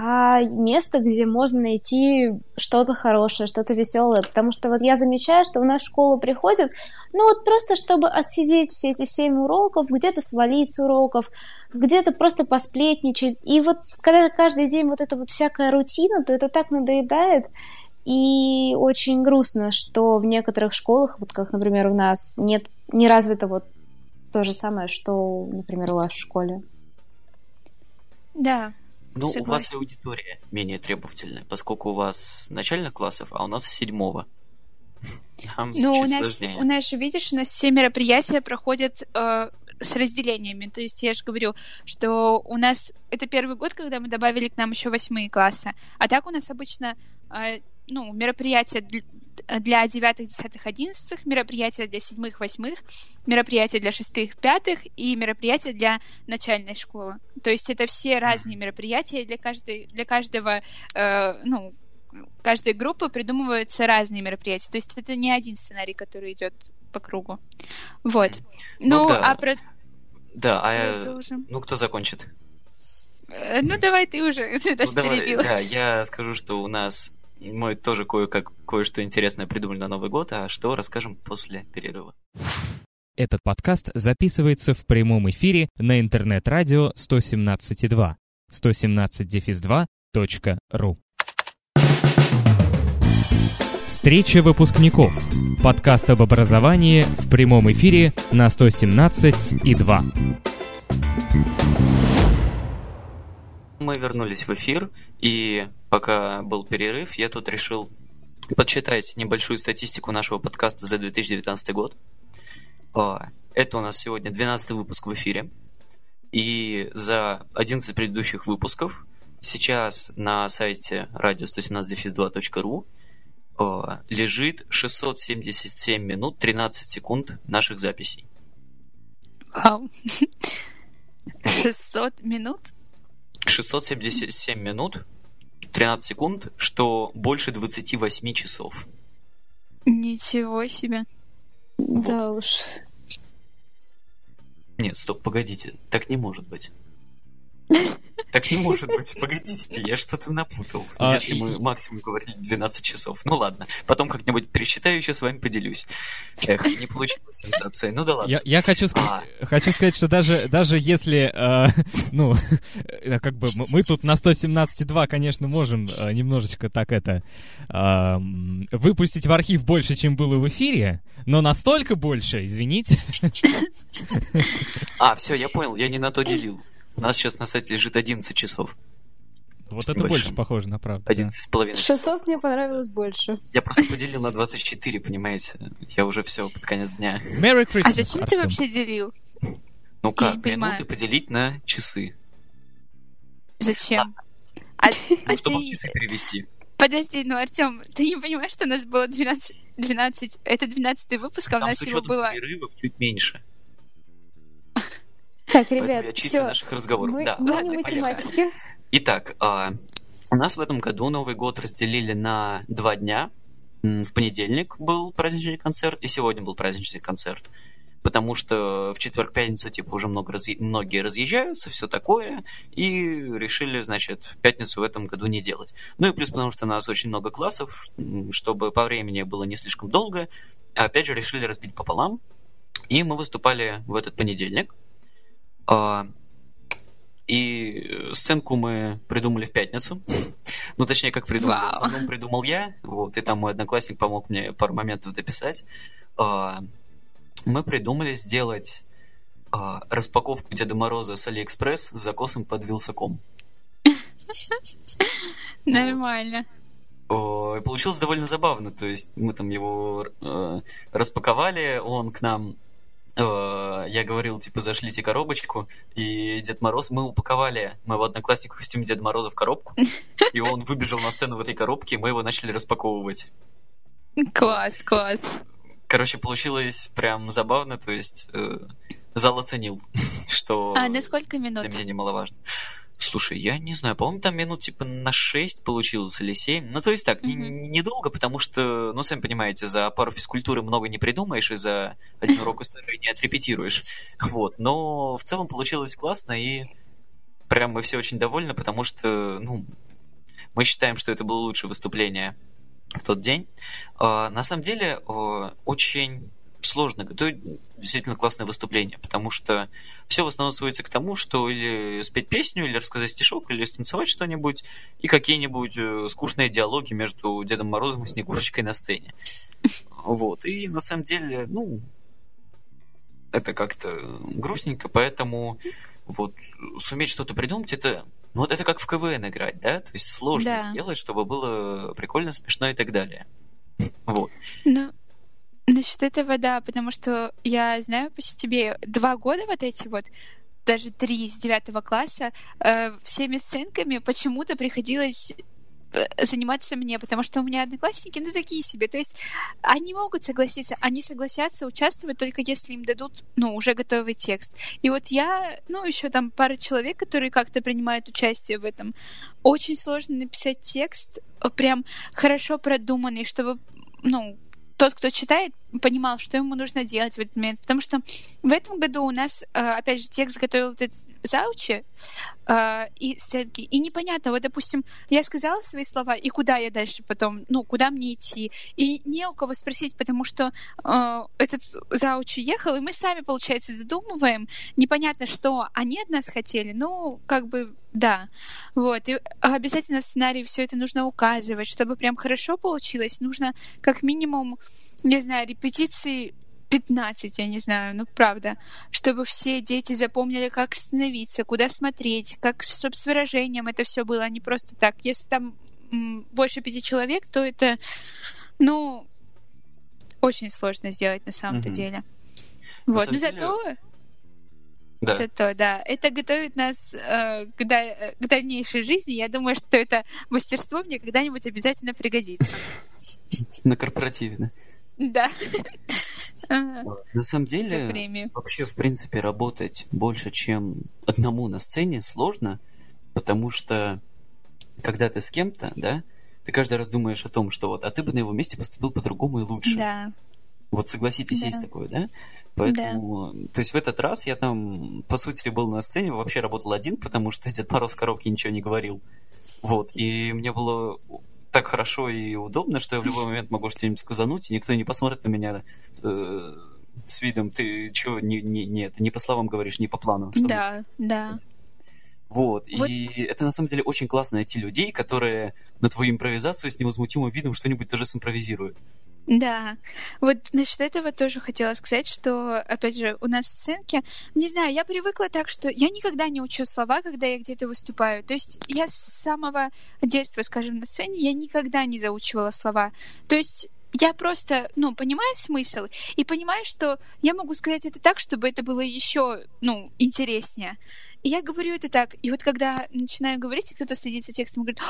а место, где можно найти что-то хорошее, что-то веселое. Потому что вот я замечаю, что у нас в школу приходят, ну вот просто чтобы отсидеть все эти семь уроков, где-то свалить с уроков, где-то просто посплетничать. И вот когда каждый день вот эта вот всякая рутина, то это так надоедает. И очень грустно, что в некоторых школах, вот как, например, у нас, нет не развито вот то же самое, что, например, у вас в школе. Да, ну, у вас и аудитория менее требовательная, поскольку у вас начальных классов, а у нас седьмого. ну, у нас, у нас же, видишь, у нас все мероприятия проходят э, с разделениями. То есть я же говорю, что у нас это первый год, когда мы добавили к нам еще восьмые классы. А так у нас обычно э, ну, мероприятия для девятых, десятых, одиннадцатых, мероприятия для седьмых, восьмых, мероприятия для шестых, пятых и мероприятия для начальной школы. То есть это все разные мероприятия для каждой, для каждого, э, ну, каждой группы придумываются разные мероприятия. То есть это не один сценарий, который идет по кругу. Вот. Ну, ну да. а про... Да, а уже... ну кто закончит? Э, ну давай ты уже, раз ну, перебил. Да, я скажу, что у нас мы тоже кое-как, кое-что интересное придумали на Новый год, а что расскажем после перерыва. Этот подкаст записывается в прямом эфире на интернет-радио 117.2 117-2.ru Встреча выпускников. Подкаст об образовании в прямом эфире на 117.2 мы вернулись в эфир, и пока был перерыв, я тут решил подсчитать небольшую статистику нашего подкаста за 2019 год. А, это у нас сегодня 12 выпуск в эфире. И за 11 предыдущих выпусков сейчас на сайте radio117-2.ru а, лежит 677 минут 13 секунд наших записей. Вау. 600 минут? 677 минут, 13 секунд, что больше 28 часов. Ничего себе. Вот. Да уж. Нет, стоп, погодите, так не может быть. Так не может быть, погодите, я что-то напутал. А... Если мы максимум говорили 12 часов. Ну ладно, потом как-нибудь пересчитаю, еще с вами поделюсь. Эх, не получилось сенсация. Ну да ладно. Я, я хочу, а... хочу сказать, что даже, даже если, э, ну, э, как бы мы тут на 117.2, конечно, можем э, немножечко так это э, выпустить в архив больше, чем было в эфире, но настолько больше, извините. А, все, я понял, я не на то делил. У нас сейчас на сайте лежит 11 часов. Вот это большим. больше похоже на правду. 11 с половиной 600 мне понравилось больше. Я просто поделил на 24, понимаете? Я уже все под конец дня. Merry Christmas, А зачем Артем? ты вообще делил? Ну как, минуты поделить на часы. Зачем? А, ну, чтобы ты... в часы перевести. Подожди, ну, Артем, ты не понимаешь, что у нас было 12... 12... Это 12 выпуск, а у нас его было... перерывов чуть меньше. Так, ребят, все. наших разговоров. Мы, да, мы ладно, не математики. Итак, а, у нас в этом году Новый год разделили на два дня. В понедельник был праздничный концерт, и сегодня был праздничный концерт. Потому что в четверг-пятницу, типа, уже много разъ... многие разъезжаются, все такое, и решили, значит, в пятницу в этом году не делать. Ну и плюс потому, что у нас очень много классов, чтобы по времени было не слишком долго, опять же решили разбить пополам, и мы выступали в этот понедельник, и сценку мы придумали в пятницу. Ну, точнее, как придумал. Wow. В основном придумал я. Вот, и там мой одноклассник помог мне пару моментов дописать. А, мы придумали сделать а, распаковку Деда Мороза с Алиэкспресс с закосом под Wylsacom. Нормально. Получилось довольно забавно. То есть мы там его э, распаковали, он к нам я говорил, типа, зашлите коробочку, и Дед Мороз, мы упаковали моего одноклассника в костюме Деда Мороза в коробку, и он выбежал на сцену в этой коробке, и мы его начали распаковывать. Класс, класс. Короче, получилось прям забавно, то есть э, зал оценил, что... А на сколько минут? Для меня немаловажно. Слушай, я не знаю, по-моему, там минут типа на 6 получилось или 7. Ну, то есть так, mm-hmm. недолго, потому что, ну, сами понимаете, за пару физкультуры много не придумаешь, и за один урок истории не отрепетируешь. Вот, но в целом получилось классно, и прям мы все очень довольны, потому что, ну, мы считаем, что это было лучшее выступление в тот день. А, на самом деле, очень сложно готовить действительно классное выступление, потому что все в основном сводится к тому, что или спеть песню, или рассказать стишок, или станцевать что-нибудь, и какие-нибудь э, скучные диалоги между Дедом Морозом и Снегурочкой на сцене. Вот. И на самом деле, ну, это как-то грустненько, поэтому вот суметь что-то придумать, это ну, вот это как в КВН играть, да? То есть сложно да. сделать, чтобы было прикольно, смешно и так далее. Вот. Ну, Насчет этого, да, потому что я знаю по себе два года вот эти вот даже три с девятого класса, э, всеми сценками почему-то приходилось э, заниматься мне, потому что у меня одноклассники, ну, такие себе. То есть они могут согласиться, они согласятся участвовать только если им дадут, ну, уже готовый текст. И вот я, ну, еще там пара человек, которые как-то принимают участие в этом. Очень сложно написать текст, э, прям хорошо продуманный, чтобы, ну, тот, кто читает, понимал, что ему нужно делать в этот момент. Потому что в этом году у нас, э, опять же, текст готовил вот этот заучи э, и сценки. И непонятно, вот, допустим, я сказала свои слова, и куда я дальше потом, ну, куда мне идти. И не у кого спросить, потому что э, этот зауч ехал, и мы сами, получается, додумываем. Непонятно, что они от нас хотели. Ну, как бы, да. Вот. И обязательно в сценарии все это нужно указывать, чтобы прям хорошо получилось. Нужно как минимум, не знаю, репетиции 15, я не знаю, ну правда, чтобы все дети запомнили, как становиться, куда смотреть, как, чтобы с выражением это все было, а не просто так. Если там больше пяти человек, то это, ну, очень сложно сделать на самом-то угу. деле. Вот, но зато... Да. Зато, да, это готовит нас э, к, да, к дальнейшей жизни. Я думаю, что это мастерство мне когда-нибудь обязательно пригодится. На корпоративе, да? На самом деле, вообще, в принципе, работать больше, чем одному на сцене сложно, потому что когда ты с кем-то, да, ты каждый раз думаешь о том, что вот, а ты бы на его месте поступил по-другому и лучше. Да. Вот согласитесь, да. есть такое, да? Поэтому, да. то есть в этот раз я там, по сути, был на сцене, вообще работал один, потому что Дед Мороз в коробке ничего не говорил. Вот, и мне было так хорошо и удобно, что я в любой момент могу что-нибудь сказануть, и никто не посмотрит на меня э, с видом, ты что, не, не, не, это не по словам говоришь, не по плану. Да, да. Вот. вот, и это на самом деле очень классно найти людей, которые на твою импровизацию с невозмутимым видом что-нибудь тоже симпровизируют. Да, вот насчет этого тоже хотела сказать, что, опять же, у нас в сценке, не знаю, я привыкла так, что я никогда не учу слова, когда я где-то выступаю. То есть я с самого детства, скажем, на сцене, я никогда не заучивала слова. То есть я просто, ну, понимаю смысл и понимаю, что я могу сказать это так, чтобы это было еще, ну, интереснее. И я говорю это так. И вот когда начинаю говорить, и кто-то следит за текстом и говорит,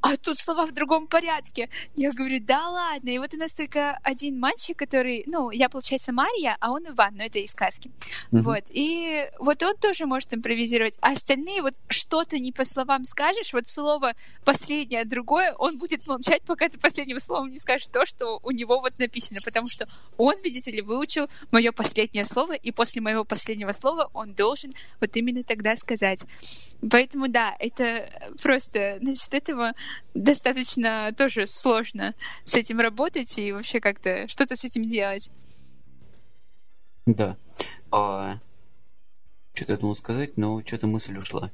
а тут слова в другом порядке. Я говорю, да ладно. И вот у нас только один мальчик, который, ну, я, получается, Мария, а он Иван, но это из сказки. Mm-hmm. Вот. И вот он тоже может импровизировать. А остальные вот что-то не по словам скажешь, вот слово последнее, другое, он будет молчать, пока ты последнего слова не скажешь то, что у него вот написано. Потому что он, видите ли, выучил мое последнее слово, и после моего последнего слова он должен вот именно тогда сказать. Поэтому да, это просто, значит, этого достаточно тоже сложно с этим работать и вообще как-то что-то с этим делать. Да. А, что-то я думал сказать, но что-то мысль ушла.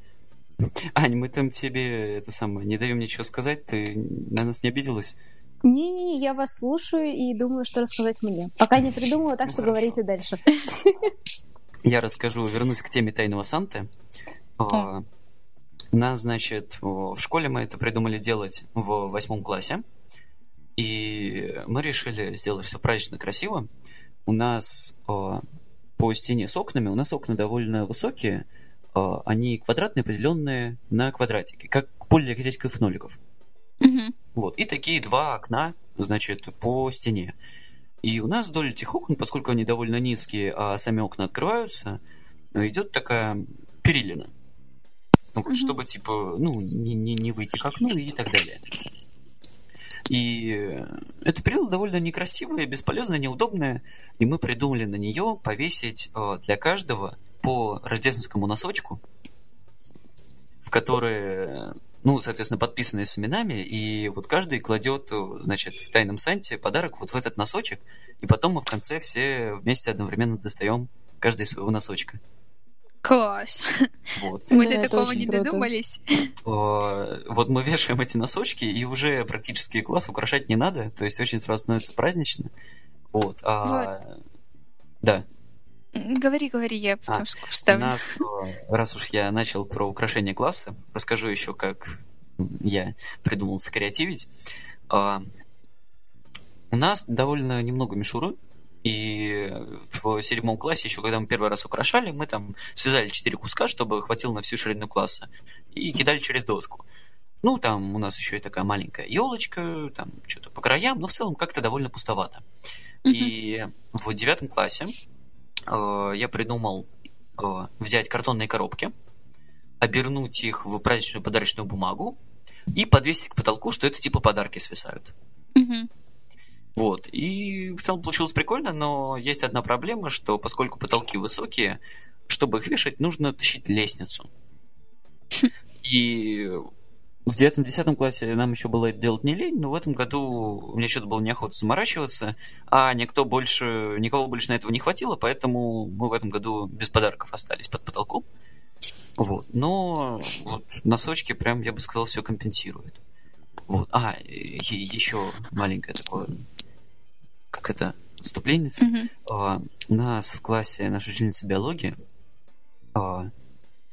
Ань, мы там тебе это самое, не даем ничего сказать, ты на нас не обиделась? Не-не-не, я вас слушаю и думаю, что рассказать мне. Пока не придумала, так что говорите дальше. Я расскажу, вернусь к теме Тайного Санты. У нас, значит, в школе мы это придумали делать в восьмом классе. И мы решили сделать все празднично красиво. У нас по стене с окнами, у нас окна довольно высокие, они квадратные, определенные на квадратике, как поле для ноликов. Mm-hmm. Вот, и такие два окна, значит, по стене. И у нас вдоль этих окон, поскольку они довольно низкие, а сами окна открываются, идет такая перилина. Ну, вот, mm-hmm. чтобы, типа, ну, не, не, не выйти к окну и так далее. И эта перила довольно некрасивая, бесполезная, неудобная, и мы придумали на нее повесить э, для каждого по рождественскому носочку, в которые, ну, соответственно, подписанные с именами, и вот каждый кладет, значит, в тайном санте подарок вот в этот носочек, и потом мы в конце все вместе одновременно достаем каждый своего носочка. Класс. Вот. Мы до такого не круто. додумались. Вот мы вешаем эти носочки, и уже практически класс украшать не надо, то есть очень сразу становится празднично. Вот. А... вот. Да. Говори, говори, я потом а, вставлю. У нас, раз уж я начал про украшение класса, расскажу еще, как я придумал скреативить. А, у нас довольно немного мишуры, и в седьмом классе, еще когда мы первый раз украшали, мы там связали четыре куска, чтобы хватило на всю ширину класса, и кидали через доску. Ну, там у нас еще и такая маленькая елочка, там что-то по краям, но в целом как-то довольно пустовато. Mm-hmm. И в девятом классе э, я придумал э, взять картонные коробки, обернуть их в праздничную подарочную бумагу и подвесить к потолку, что это типа подарки свисают. Mm-hmm. Вот. И в целом получилось прикольно, но есть одна проблема, что поскольку потолки высокие, чтобы их вешать, нужно тащить лестницу. И в девятом-десятом классе нам еще было это делать не лень, но в этом году мне что-то было неохота заморачиваться, а никто больше, никого больше на этого не хватило, поэтому мы в этом году без подарков остались под потолком. Вот. Но вот, носочки прям, я бы сказал, все компенсируют. Вот. А, еще маленькое такое как это, отступленница. Mm-hmm. А, у нас в классе наша учительница биологии а,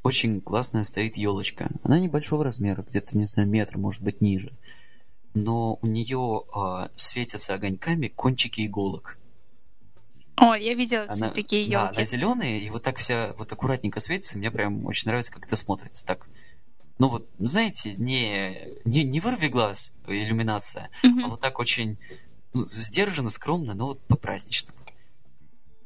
очень классная стоит елочка. Она небольшого размера, где-то, не знаю, метр, может быть, ниже. Но у нее а, светятся огоньками кончики иголок. О, я видела она, такие елки. Да, она зеленые, и вот так вся вот аккуратненько светится. Мне прям очень нравится, как это смотрится. Так, ну вот, знаете, не, не, не вырви глаз, иллюминация, mm-hmm. а вот так очень ну, сдержанно, скромно, но вот по-праздничному.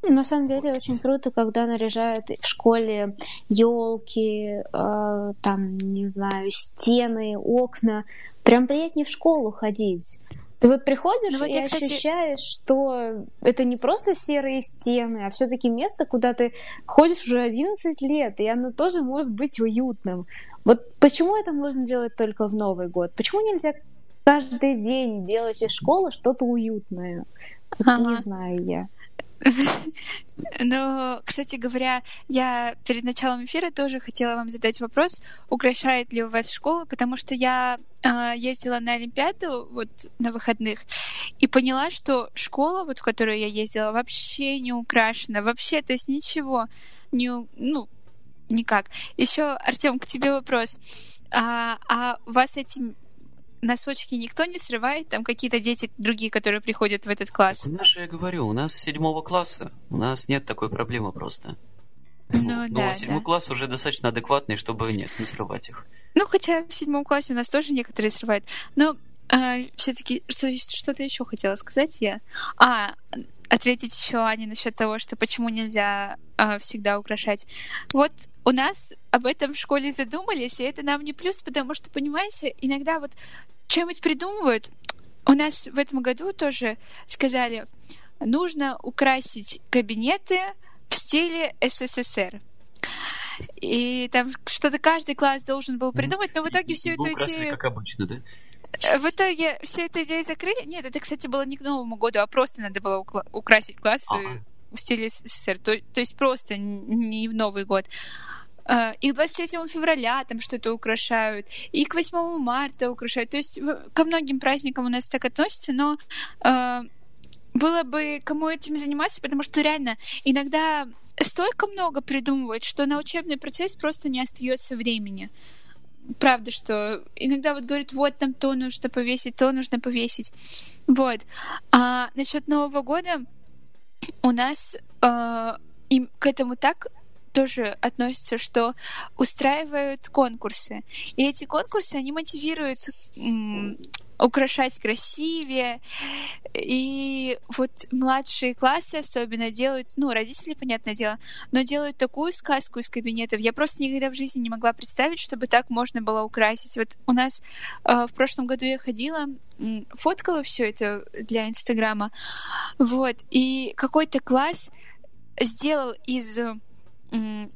На самом деле очень круто, когда наряжают в школе елки, э, там, не знаю, стены, окна. Прям приятнее в школу ходить. Ты вот приходишь ну, вот и я, кстати... ощущаешь, что это не просто серые стены, а все-таки место, куда ты ходишь уже 11 лет, и оно тоже может быть уютным. Вот почему это можно делать только в Новый год? Почему нельзя каждый день делать из школы что-то уютное. Ага. Не знаю я. Ну, кстати говоря, я перед началом эфира тоже хотела вам задать вопрос, украшает ли у вас школу, потому что я э, ездила на Олимпиаду вот на выходных и поняла, что школа, вот в которую я ездила, вообще не украшена, вообще, то есть ничего, не, ну, никак. Еще, Артем, к тебе вопрос. А, а у вас этим носочки никто не срывает? Там какие-то дети другие, которые приходят в этот класс? Так у нас же, я говорю, у нас седьмого класса. У нас нет такой проблемы просто. Ну, ну да, седьмой да. класс уже достаточно адекватный, чтобы нет, не срывать их. Ну, хотя в седьмом классе у нас тоже некоторые срывают. Но а, все-таки что, что-то еще хотела сказать я. А, ответить еще Ане насчет того, что почему нельзя а, всегда украшать. Вот у нас об этом в школе задумались, и это нам не плюс, потому что, понимаете, иногда вот что-нибудь придумывают. У нас в этом году тоже сказали, нужно украсить кабинеты в стиле СССР. И там что-то каждый класс должен был придумать, но в итоге все это идею... как обычно, да? В итоге все эту идею закрыли. Нет, это, кстати, было не к Новому году, а просто надо было украсить классы ага. В стиле СССР. То, то есть просто не в Новый год. А, и к 23 февраля там что-то украшают, и к 8 марта украшают. То есть ко многим праздникам у нас так относятся, но э, было бы кому этим заниматься, потому что реально иногда столько много придумывают, что на учебный процесс просто не остается времени. Правда, что иногда вот говорят, вот там то нужно повесить, то нужно повесить. Вот. А насчет Нового года у нас э, им к этому так тоже относятся, что устраивают конкурсы. И эти конкурсы, они мотивируют украшать красивее. И вот младшие классы особенно делают, ну, родители, понятное дело, но делают такую сказку из кабинетов. Я просто никогда в жизни не могла представить, чтобы так можно было украсить. Вот у нас э, в прошлом году я ходила, фоткала все это для Инстаграма, вот, и какой-то класс сделал из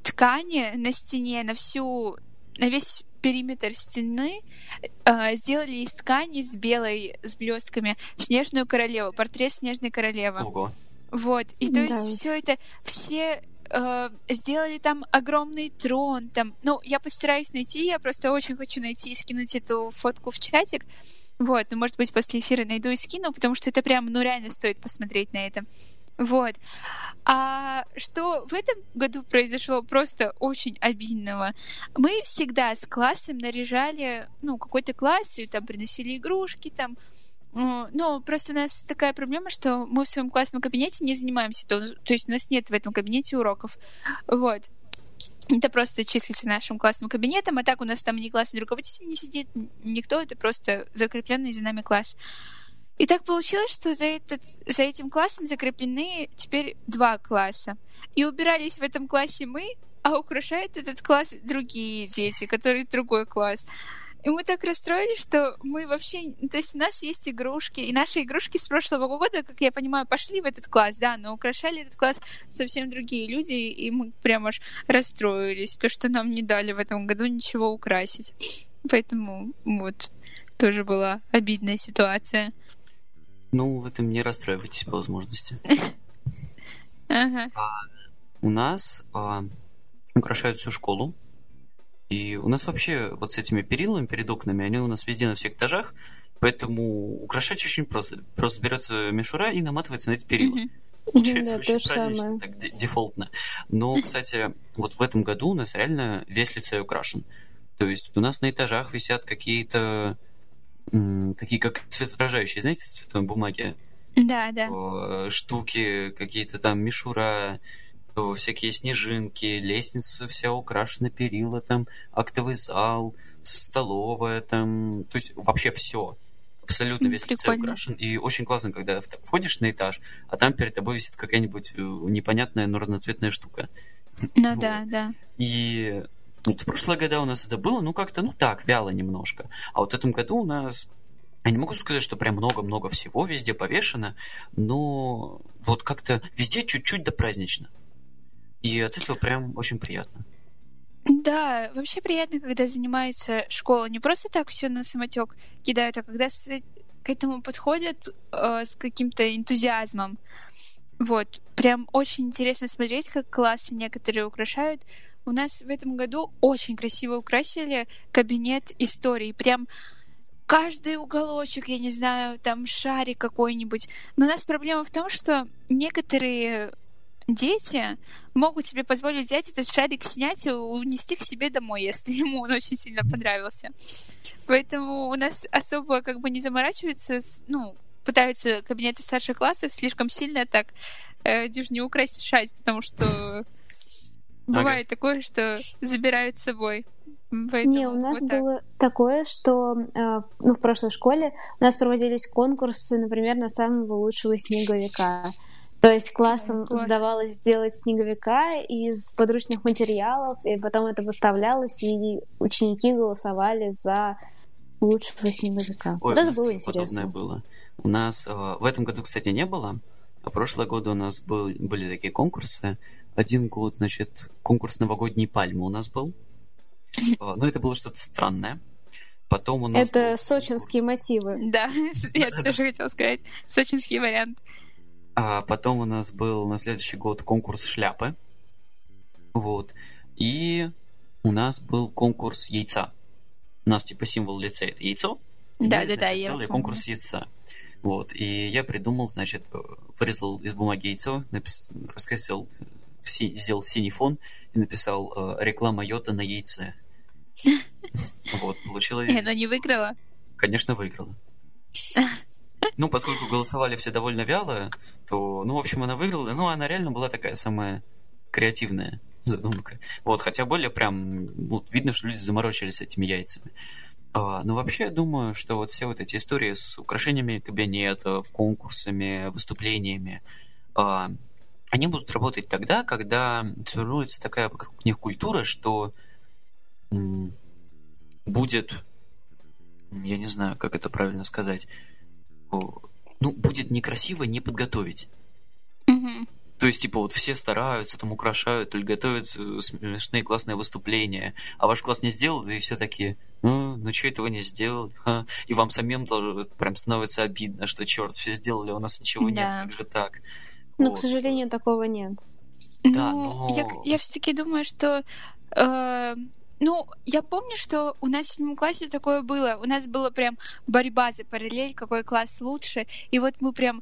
ткани на стене, на всю, на весь периметр стены э, сделали из ткани с белой, с блестками снежную королеву, портрет снежной королевы. Ого. Вот. И то да. есть все это, все э, сделали там огромный трон. Там, ну, я постараюсь найти, я просто очень хочу найти и скинуть эту фотку в чатик. Вот, ну, может быть, после эфира найду и скину, потому что это прям, ну, реально стоит посмотреть на это. Вот. А что в этом году произошло просто очень обидного? Мы всегда с классом наряжали, ну, какой-то класс, и там приносили игрушки, там, ну, просто у нас такая проблема, что мы в своем классном кабинете не занимаемся, то, то есть у нас нет в этом кабинете уроков. Вот. Это просто числится нашим классным кабинетом, а так у нас там ни классный руководитель не сидит, никто, это просто закрепленный за нами класс. И так получилось, что за, этот, за этим классом закреплены теперь два класса. И убирались в этом классе мы, а украшает этот класс другие дети, которые другой класс. И мы так расстроились, что мы вообще... То есть у нас есть игрушки, и наши игрушки с прошлого года, как я понимаю, пошли в этот класс, да, но украшали этот класс совсем другие люди, и мы прям аж расстроились, то, что нам не дали в этом году ничего украсить. Поэтому вот, тоже была обидная ситуация. Ну, в этом не расстраивайтесь по возможности. Ага. У нас а, украшают всю школу. И у нас вообще вот с этими перилами перед окнами, они у нас везде на всех этажах, поэтому украшать очень просто. Просто берется мишура и наматывается на эти перила. Получается да, очень самое. так дефолтно. Но, кстати, вот в этом году у нас реально весь лицей украшен. То есть у нас на этажах висят какие-то такие как цветоотражающие, знаете, цветной бумаги. Да, да. О, штуки, какие-то там мишура, всякие снежинки, лестница вся украшена, перила там, актовый зал, столовая там, то есть вообще все. Абсолютно весь лицей украшен. И очень классно, когда входишь на этаж, а там перед тобой висит какая-нибудь э, непонятная, но разноцветная штука. Ну вот. да, да. И вот в прошлые года у нас это было, ну, как-то, ну, так, вяло немножко. А вот в этом году у нас... Я не могу сказать, что прям много-много всего везде повешено, но вот как-то везде чуть-чуть до празднично. И от этого прям очень приятно. Да, вообще приятно, когда занимаются школой. Не просто так все на самотек кидают, а когда с, к этому подходят э, с каким-то энтузиазмом. Вот. Прям очень интересно смотреть, как классы некоторые украшают. У нас в этом году очень красиво украсили кабинет истории. Прям каждый уголочек, я не знаю, там шарик какой-нибудь. Но у нас проблема в том, что некоторые дети могут себе позволить взять этот шарик, снять и унести к себе домой, если ему он очень сильно понравился. Поэтому у нас особо как бы не заморачиваются, ну, пытаются кабинеты старших классов слишком сильно так э, не украшать, потому что Бывает ага. такое, что забирают с собой. Поэтому Не, у нас вот так. было такое, что э, ну, в прошлой школе у нас проводились конкурсы, например, на самого лучшего снеговика. То есть классом Класс. задавалось сделать снеговика из подручных материалов, и потом это выставлялось, и ученики голосовали за лучшего снеговика. Ой, вот это было интересно. было. У нас э, в этом году, кстати, не было, а прошлые годы у нас был, были такие конкурсы, один год, значит, конкурс новогодней пальмы у нас был. А, ну, это было что-то странное. Потом у нас... Это был... сочинские мотивы. Да, я тоже хотела сказать. Сочинский вариант. А потом у нас был на следующий год конкурс шляпы. Вот. И у нас был конкурс яйца. У нас типа символ лицея это яйцо. Да, да, да. Я целый конкурс яйца. Вот. И я придумал, значит, вырезал из бумаги яйцо, напис... рассказал в си... сделал синий фон и написал э, реклама йота на яйце. Вот, получилось... И она не выиграла? Конечно, выиграла. Ну, поскольку голосовали все довольно вяло, то, ну, в общем, она выиграла. Ну, она реально была такая самая креативная задумка. Вот, хотя более прям, вот, видно, что люди заморочились этими яйцами. А, ну, вообще, я думаю, что вот все вот эти истории с украшениями кабинетов, конкурсами, выступлениями, а, они будут работать тогда, когда сформируется такая вокруг них культура, что будет, я не знаю, как это правильно сказать, ну, будет некрасиво не подготовить. Mm-hmm. То есть, типа, вот все стараются, там, украшают или готовят э, смешные классные выступления, а ваш класс не сделал, и все такие, ну, ну что этого не сделал? Ха? И вам самим прям становится обидно, что, черт, все сделали, а у нас ничего да. нет, как же так? Но, вот. к сожалению, такого нет. Да, ну, но... я, я все-таки думаю, что э, ну, я помню, что у нас в седьмом классе такое было. У нас была прям борьба за параллель, какой класс лучше. И вот мы прям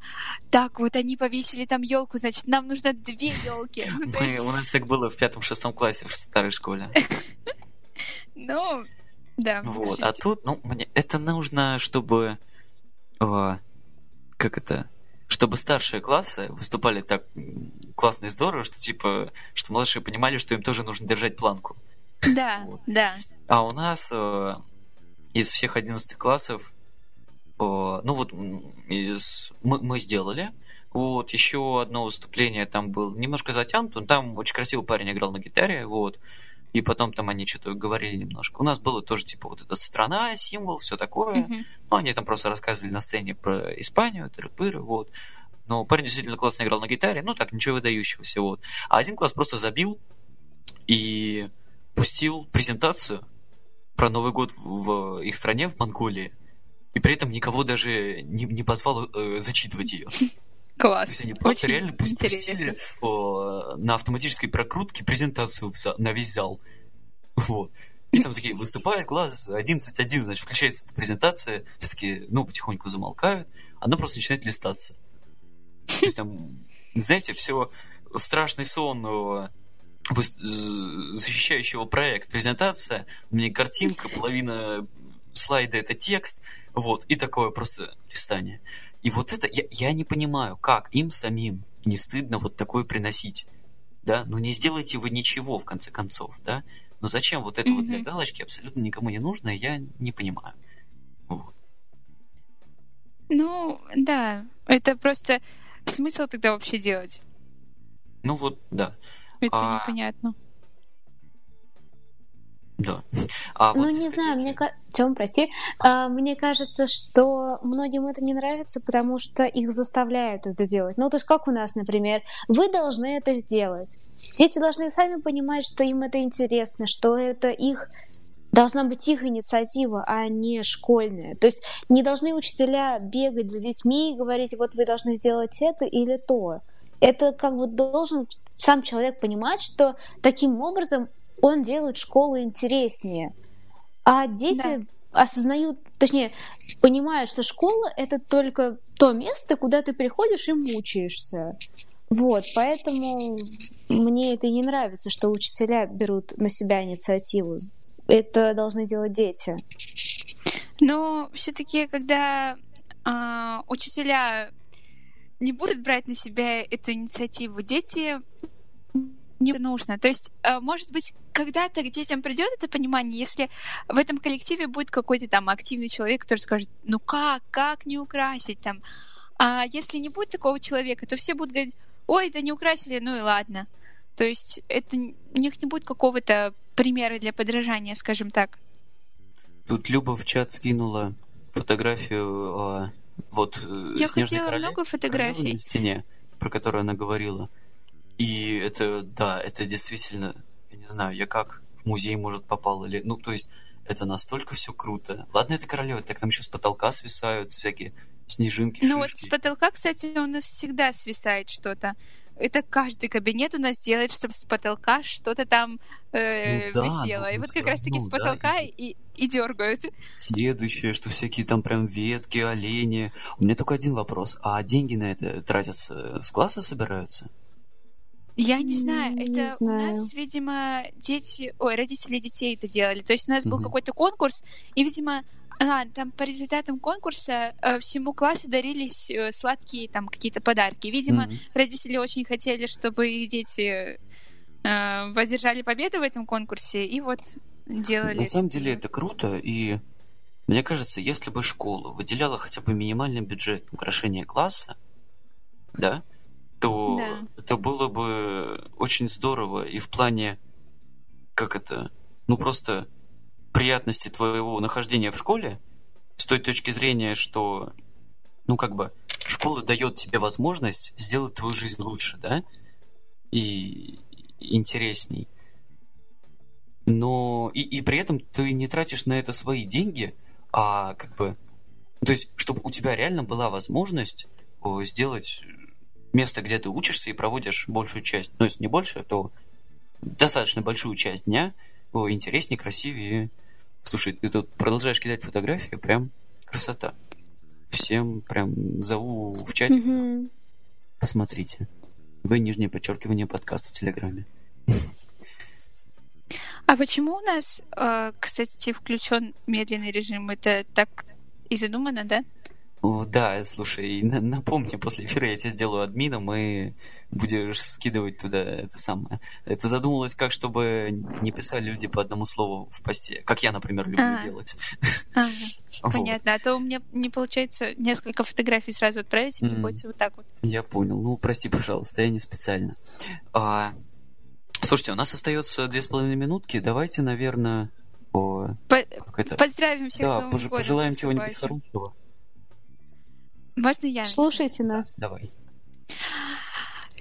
так, вот они повесили там елку, значит, нам нужно две елки. Ну, мы, есть... У нас так было в пятом-шестом классе в старой школе. Ну, да. Вот, а тут, ну, мне это нужно, чтобы как это, чтобы старшие классы выступали так классно и здорово, что типа, что младшие понимали, что им тоже нужно держать планку. Да, вот. да. А у нас э, из всех 11 классов, э, ну вот из, мы, мы сделали, вот, еще одно выступление там было немножко затянуто, там очень красивый парень играл на гитаре, вот, и потом там они что-то говорили немножко. У нас было тоже, типа, вот эта страна, символ, все такое. Mm-hmm. Ну, они там просто рассказывали на сцене про Испанию, тыры-пыры, вот. Но парень действительно классно играл на гитаре, ну, так, ничего выдающегося, вот. А один класс просто забил, и пустил презентацию про Новый год в их стране, в Монголии, и при этом никого даже не, не позвал э, зачитывать ее. Класс. Они просто Очень реально пустили о, на автоматической прокрутке презентацию в за, на весь зал. Вот. И там такие, выступает глаз 11.1, значит, включается эта презентация, все таки ну, потихоньку замолкают, она просто начинает листаться. То есть там, знаете, все страшный сон защищающего проект презентация, у меня картинка, половина слайда это текст, вот, и такое просто листание. И вот это, я, я не понимаю, как им самим не стыдно вот такое приносить, да, ну не сделайте вы ничего, в конце концов, да, но зачем вот это mm-hmm. вот для галочки абсолютно никому не нужно, я не понимаю. Вот. Ну, да, это просто смысл тогда вообще делать? Ну вот, да. Это а... непонятно. Да. А ну, вот не знаю, мне. Тём, прости. А, мне кажется, что многим это не нравится, потому что их заставляют это делать. Ну, то есть как у нас, например, вы должны это сделать. Дети должны сами понимать, что им это интересно, что это их должна быть их инициатива, а не школьная. То есть не должны учителя бегать за детьми и говорить, вот вы должны сделать это или то это как бы должен сам человек понимать, что таким образом он делает школу интереснее. А дети да. осознают, точнее, понимают, что школа это только то место, куда ты приходишь и мучаешься. Вот, поэтому мне это и не нравится, что учителя берут на себя инициативу. Это должны делать дети. Но все-таки, когда э, учителя не будут брать на себя эту инициативу. Дети не нужно. То есть, э, может быть, когда-то к детям придет это понимание, если в этом коллективе будет какой-то там активный человек, который скажет, ну как, как не украсить там. А если не будет такого человека, то все будут говорить, ой, да не украсили, ну и ладно. То есть это у них не будет какого-то примера для подражания, скажем так. Тут Люба в чат скинула фотографию а, вот э, Я хотела короле, много фотографий. На стене, про которую она говорила. И это, да, это действительно, я не знаю, я как в музей, может, попал или... Ну, то есть, это настолько все круто. Ладно, это королева, так там еще с потолка свисают всякие снежинки, Ну вот с потолка, кстати, у нас всегда свисает что-то это каждый кабинет у нас делает, чтобы с потолка что-то там э, ну, да, висело. Ну, и вот как раз-таки ну, с потолка да. и, и дергают. Следующее, что всякие там прям ветки, олени. У меня только один вопрос. А деньги на это тратятся с класса собираются? Я не знаю, не это знаю. у нас, видимо, дети, ой, родители детей это делали. То есть у нас был угу. какой-то конкурс, и, видимо, а, там по результатам конкурса э, всему классу дарились э, сладкие там какие-то подарки. Видимо, mm-hmm. родители очень хотели, чтобы их дети э, одержали победу в этом конкурсе, и вот делали. На самом деле это круто, и Мне кажется, если бы школа выделяла хотя бы минимальный бюджет украшения класса, да, то да. это было бы очень здорово и в плане, как это, ну просто приятности твоего нахождения в школе, с той точки зрения, что, ну как бы, школа дает тебе возможность сделать твою жизнь лучше, да, и интересней. Но и, и при этом ты не тратишь на это свои деньги, а как бы, то есть, чтобы у тебя реально была возможность сделать место, где ты учишься и проводишь большую часть, ну, если не больше, то достаточно большую часть дня интереснее, красивее. Слушай, ты тут продолжаешь кидать фотографии, прям красота. Всем прям зову в чатик. Mm-hmm. Посмотрите. Вы нижнее подчеркивание подкаста в Телеграме. А почему у нас, э, кстати, включен медленный режим? Это так и задумано, да? Да, слушай, напомни, после эфира я тебя сделаю админом, и будешь скидывать туда это самое. Это задумалось как, чтобы не писали люди по одному слову в посте, как я, например, люблю а. делать. Ага. Понятно, а то у меня не получается несколько фотографий сразу отправить, и приходится вот так вот. Я понял, ну прости, пожалуйста, я не специально. А, Слушайте, у нас остается две с половиной минутки. Давайте, наверное, по... По... Поздравим всех да, пожелаем чего-нибудь хорошего. Можно я? Слушайте нас. Давай.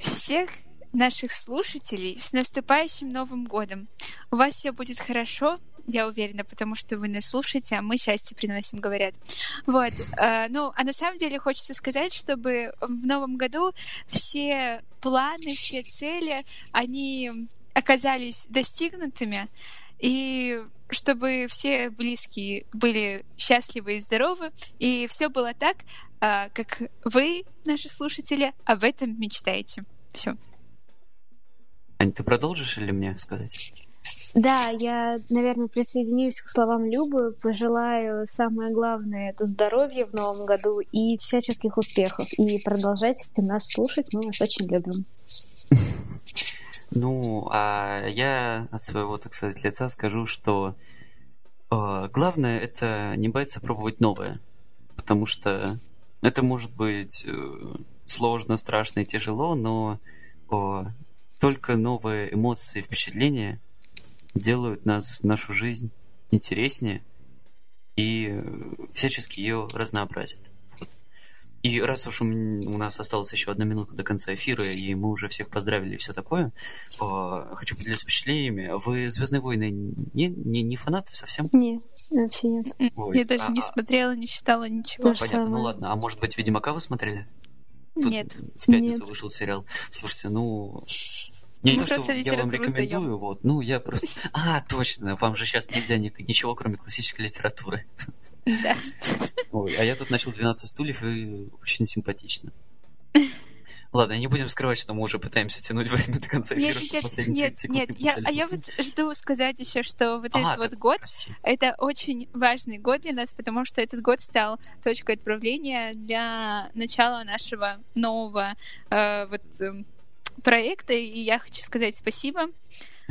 Всех наших слушателей с наступающим Новым годом. У вас все будет хорошо, я уверена, потому что вы нас слушаете, а мы счастье приносим, говорят. Вот. Э, ну, а на самом деле хочется сказать, чтобы в новом году все планы, все цели, они оказались достигнутыми, и чтобы все близкие были счастливы и здоровы, и все было так, э, как вы, наши слушатели, об этом мечтаете. Все. Ань, ты продолжишь или мне сказать? Да, я, наверное, присоединюсь к словам Любы. Пожелаю самое главное это здоровье в новом году и всяческих успехов. И продолжайте нас слушать, мы вас очень любим. Ну, а я от своего, так сказать, лица скажу, что э, главное это не бояться пробовать новое, потому что это может быть э, сложно, страшно и тяжело, но э, только новые эмоции, впечатления делают нас, нашу жизнь интереснее и всячески ее разнообразят. И раз уж у нас осталась еще одна минута до конца эфира, и мы уже всех поздравили и все такое, хочу поделиться впечатлениями. Вы Звездные войны не, не, не фанаты совсем? Нет, вообще нет. Ой, Я даже а, не смотрела, не читала ничего. Понятно, самое. ну ладно. А может быть, Ведьмака вы смотрели? Тут нет. В пятницу нет. вышел сериал. Слушайте, ну, не то, что я вам рекомендую, вот, ну, я просто... А, точно, вам же сейчас нельзя ни, ничего, кроме классической литературы. Да. Ой, а я тут начал 12 стульев, и очень симпатично. Ладно, не будем скрывать, что мы уже пытаемся тянуть время до конца эфира, нет, нет, нет, нет, я, а я вот жду сказать еще, что вот а, этот вот год, прости. это очень важный год для нас, потому что этот год стал точкой отправления для начала нашего нового э, вот э, проекта, и я хочу сказать спасибо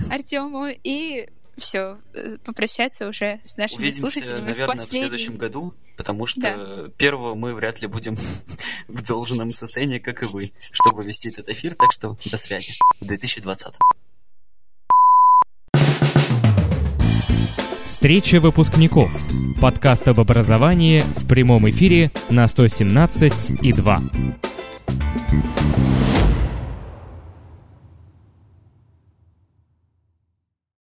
Артему и все, попрощаться уже с нашими Увидимся, слушателями наверное, в, последний... в следующем году, потому что да. первого мы вряд ли будем в должном состоянии, как и вы, чтобы вести этот эфир, так что до связи в 2020. Встреча выпускников. Подкаст об образовании в прямом эфире на 117 и 2.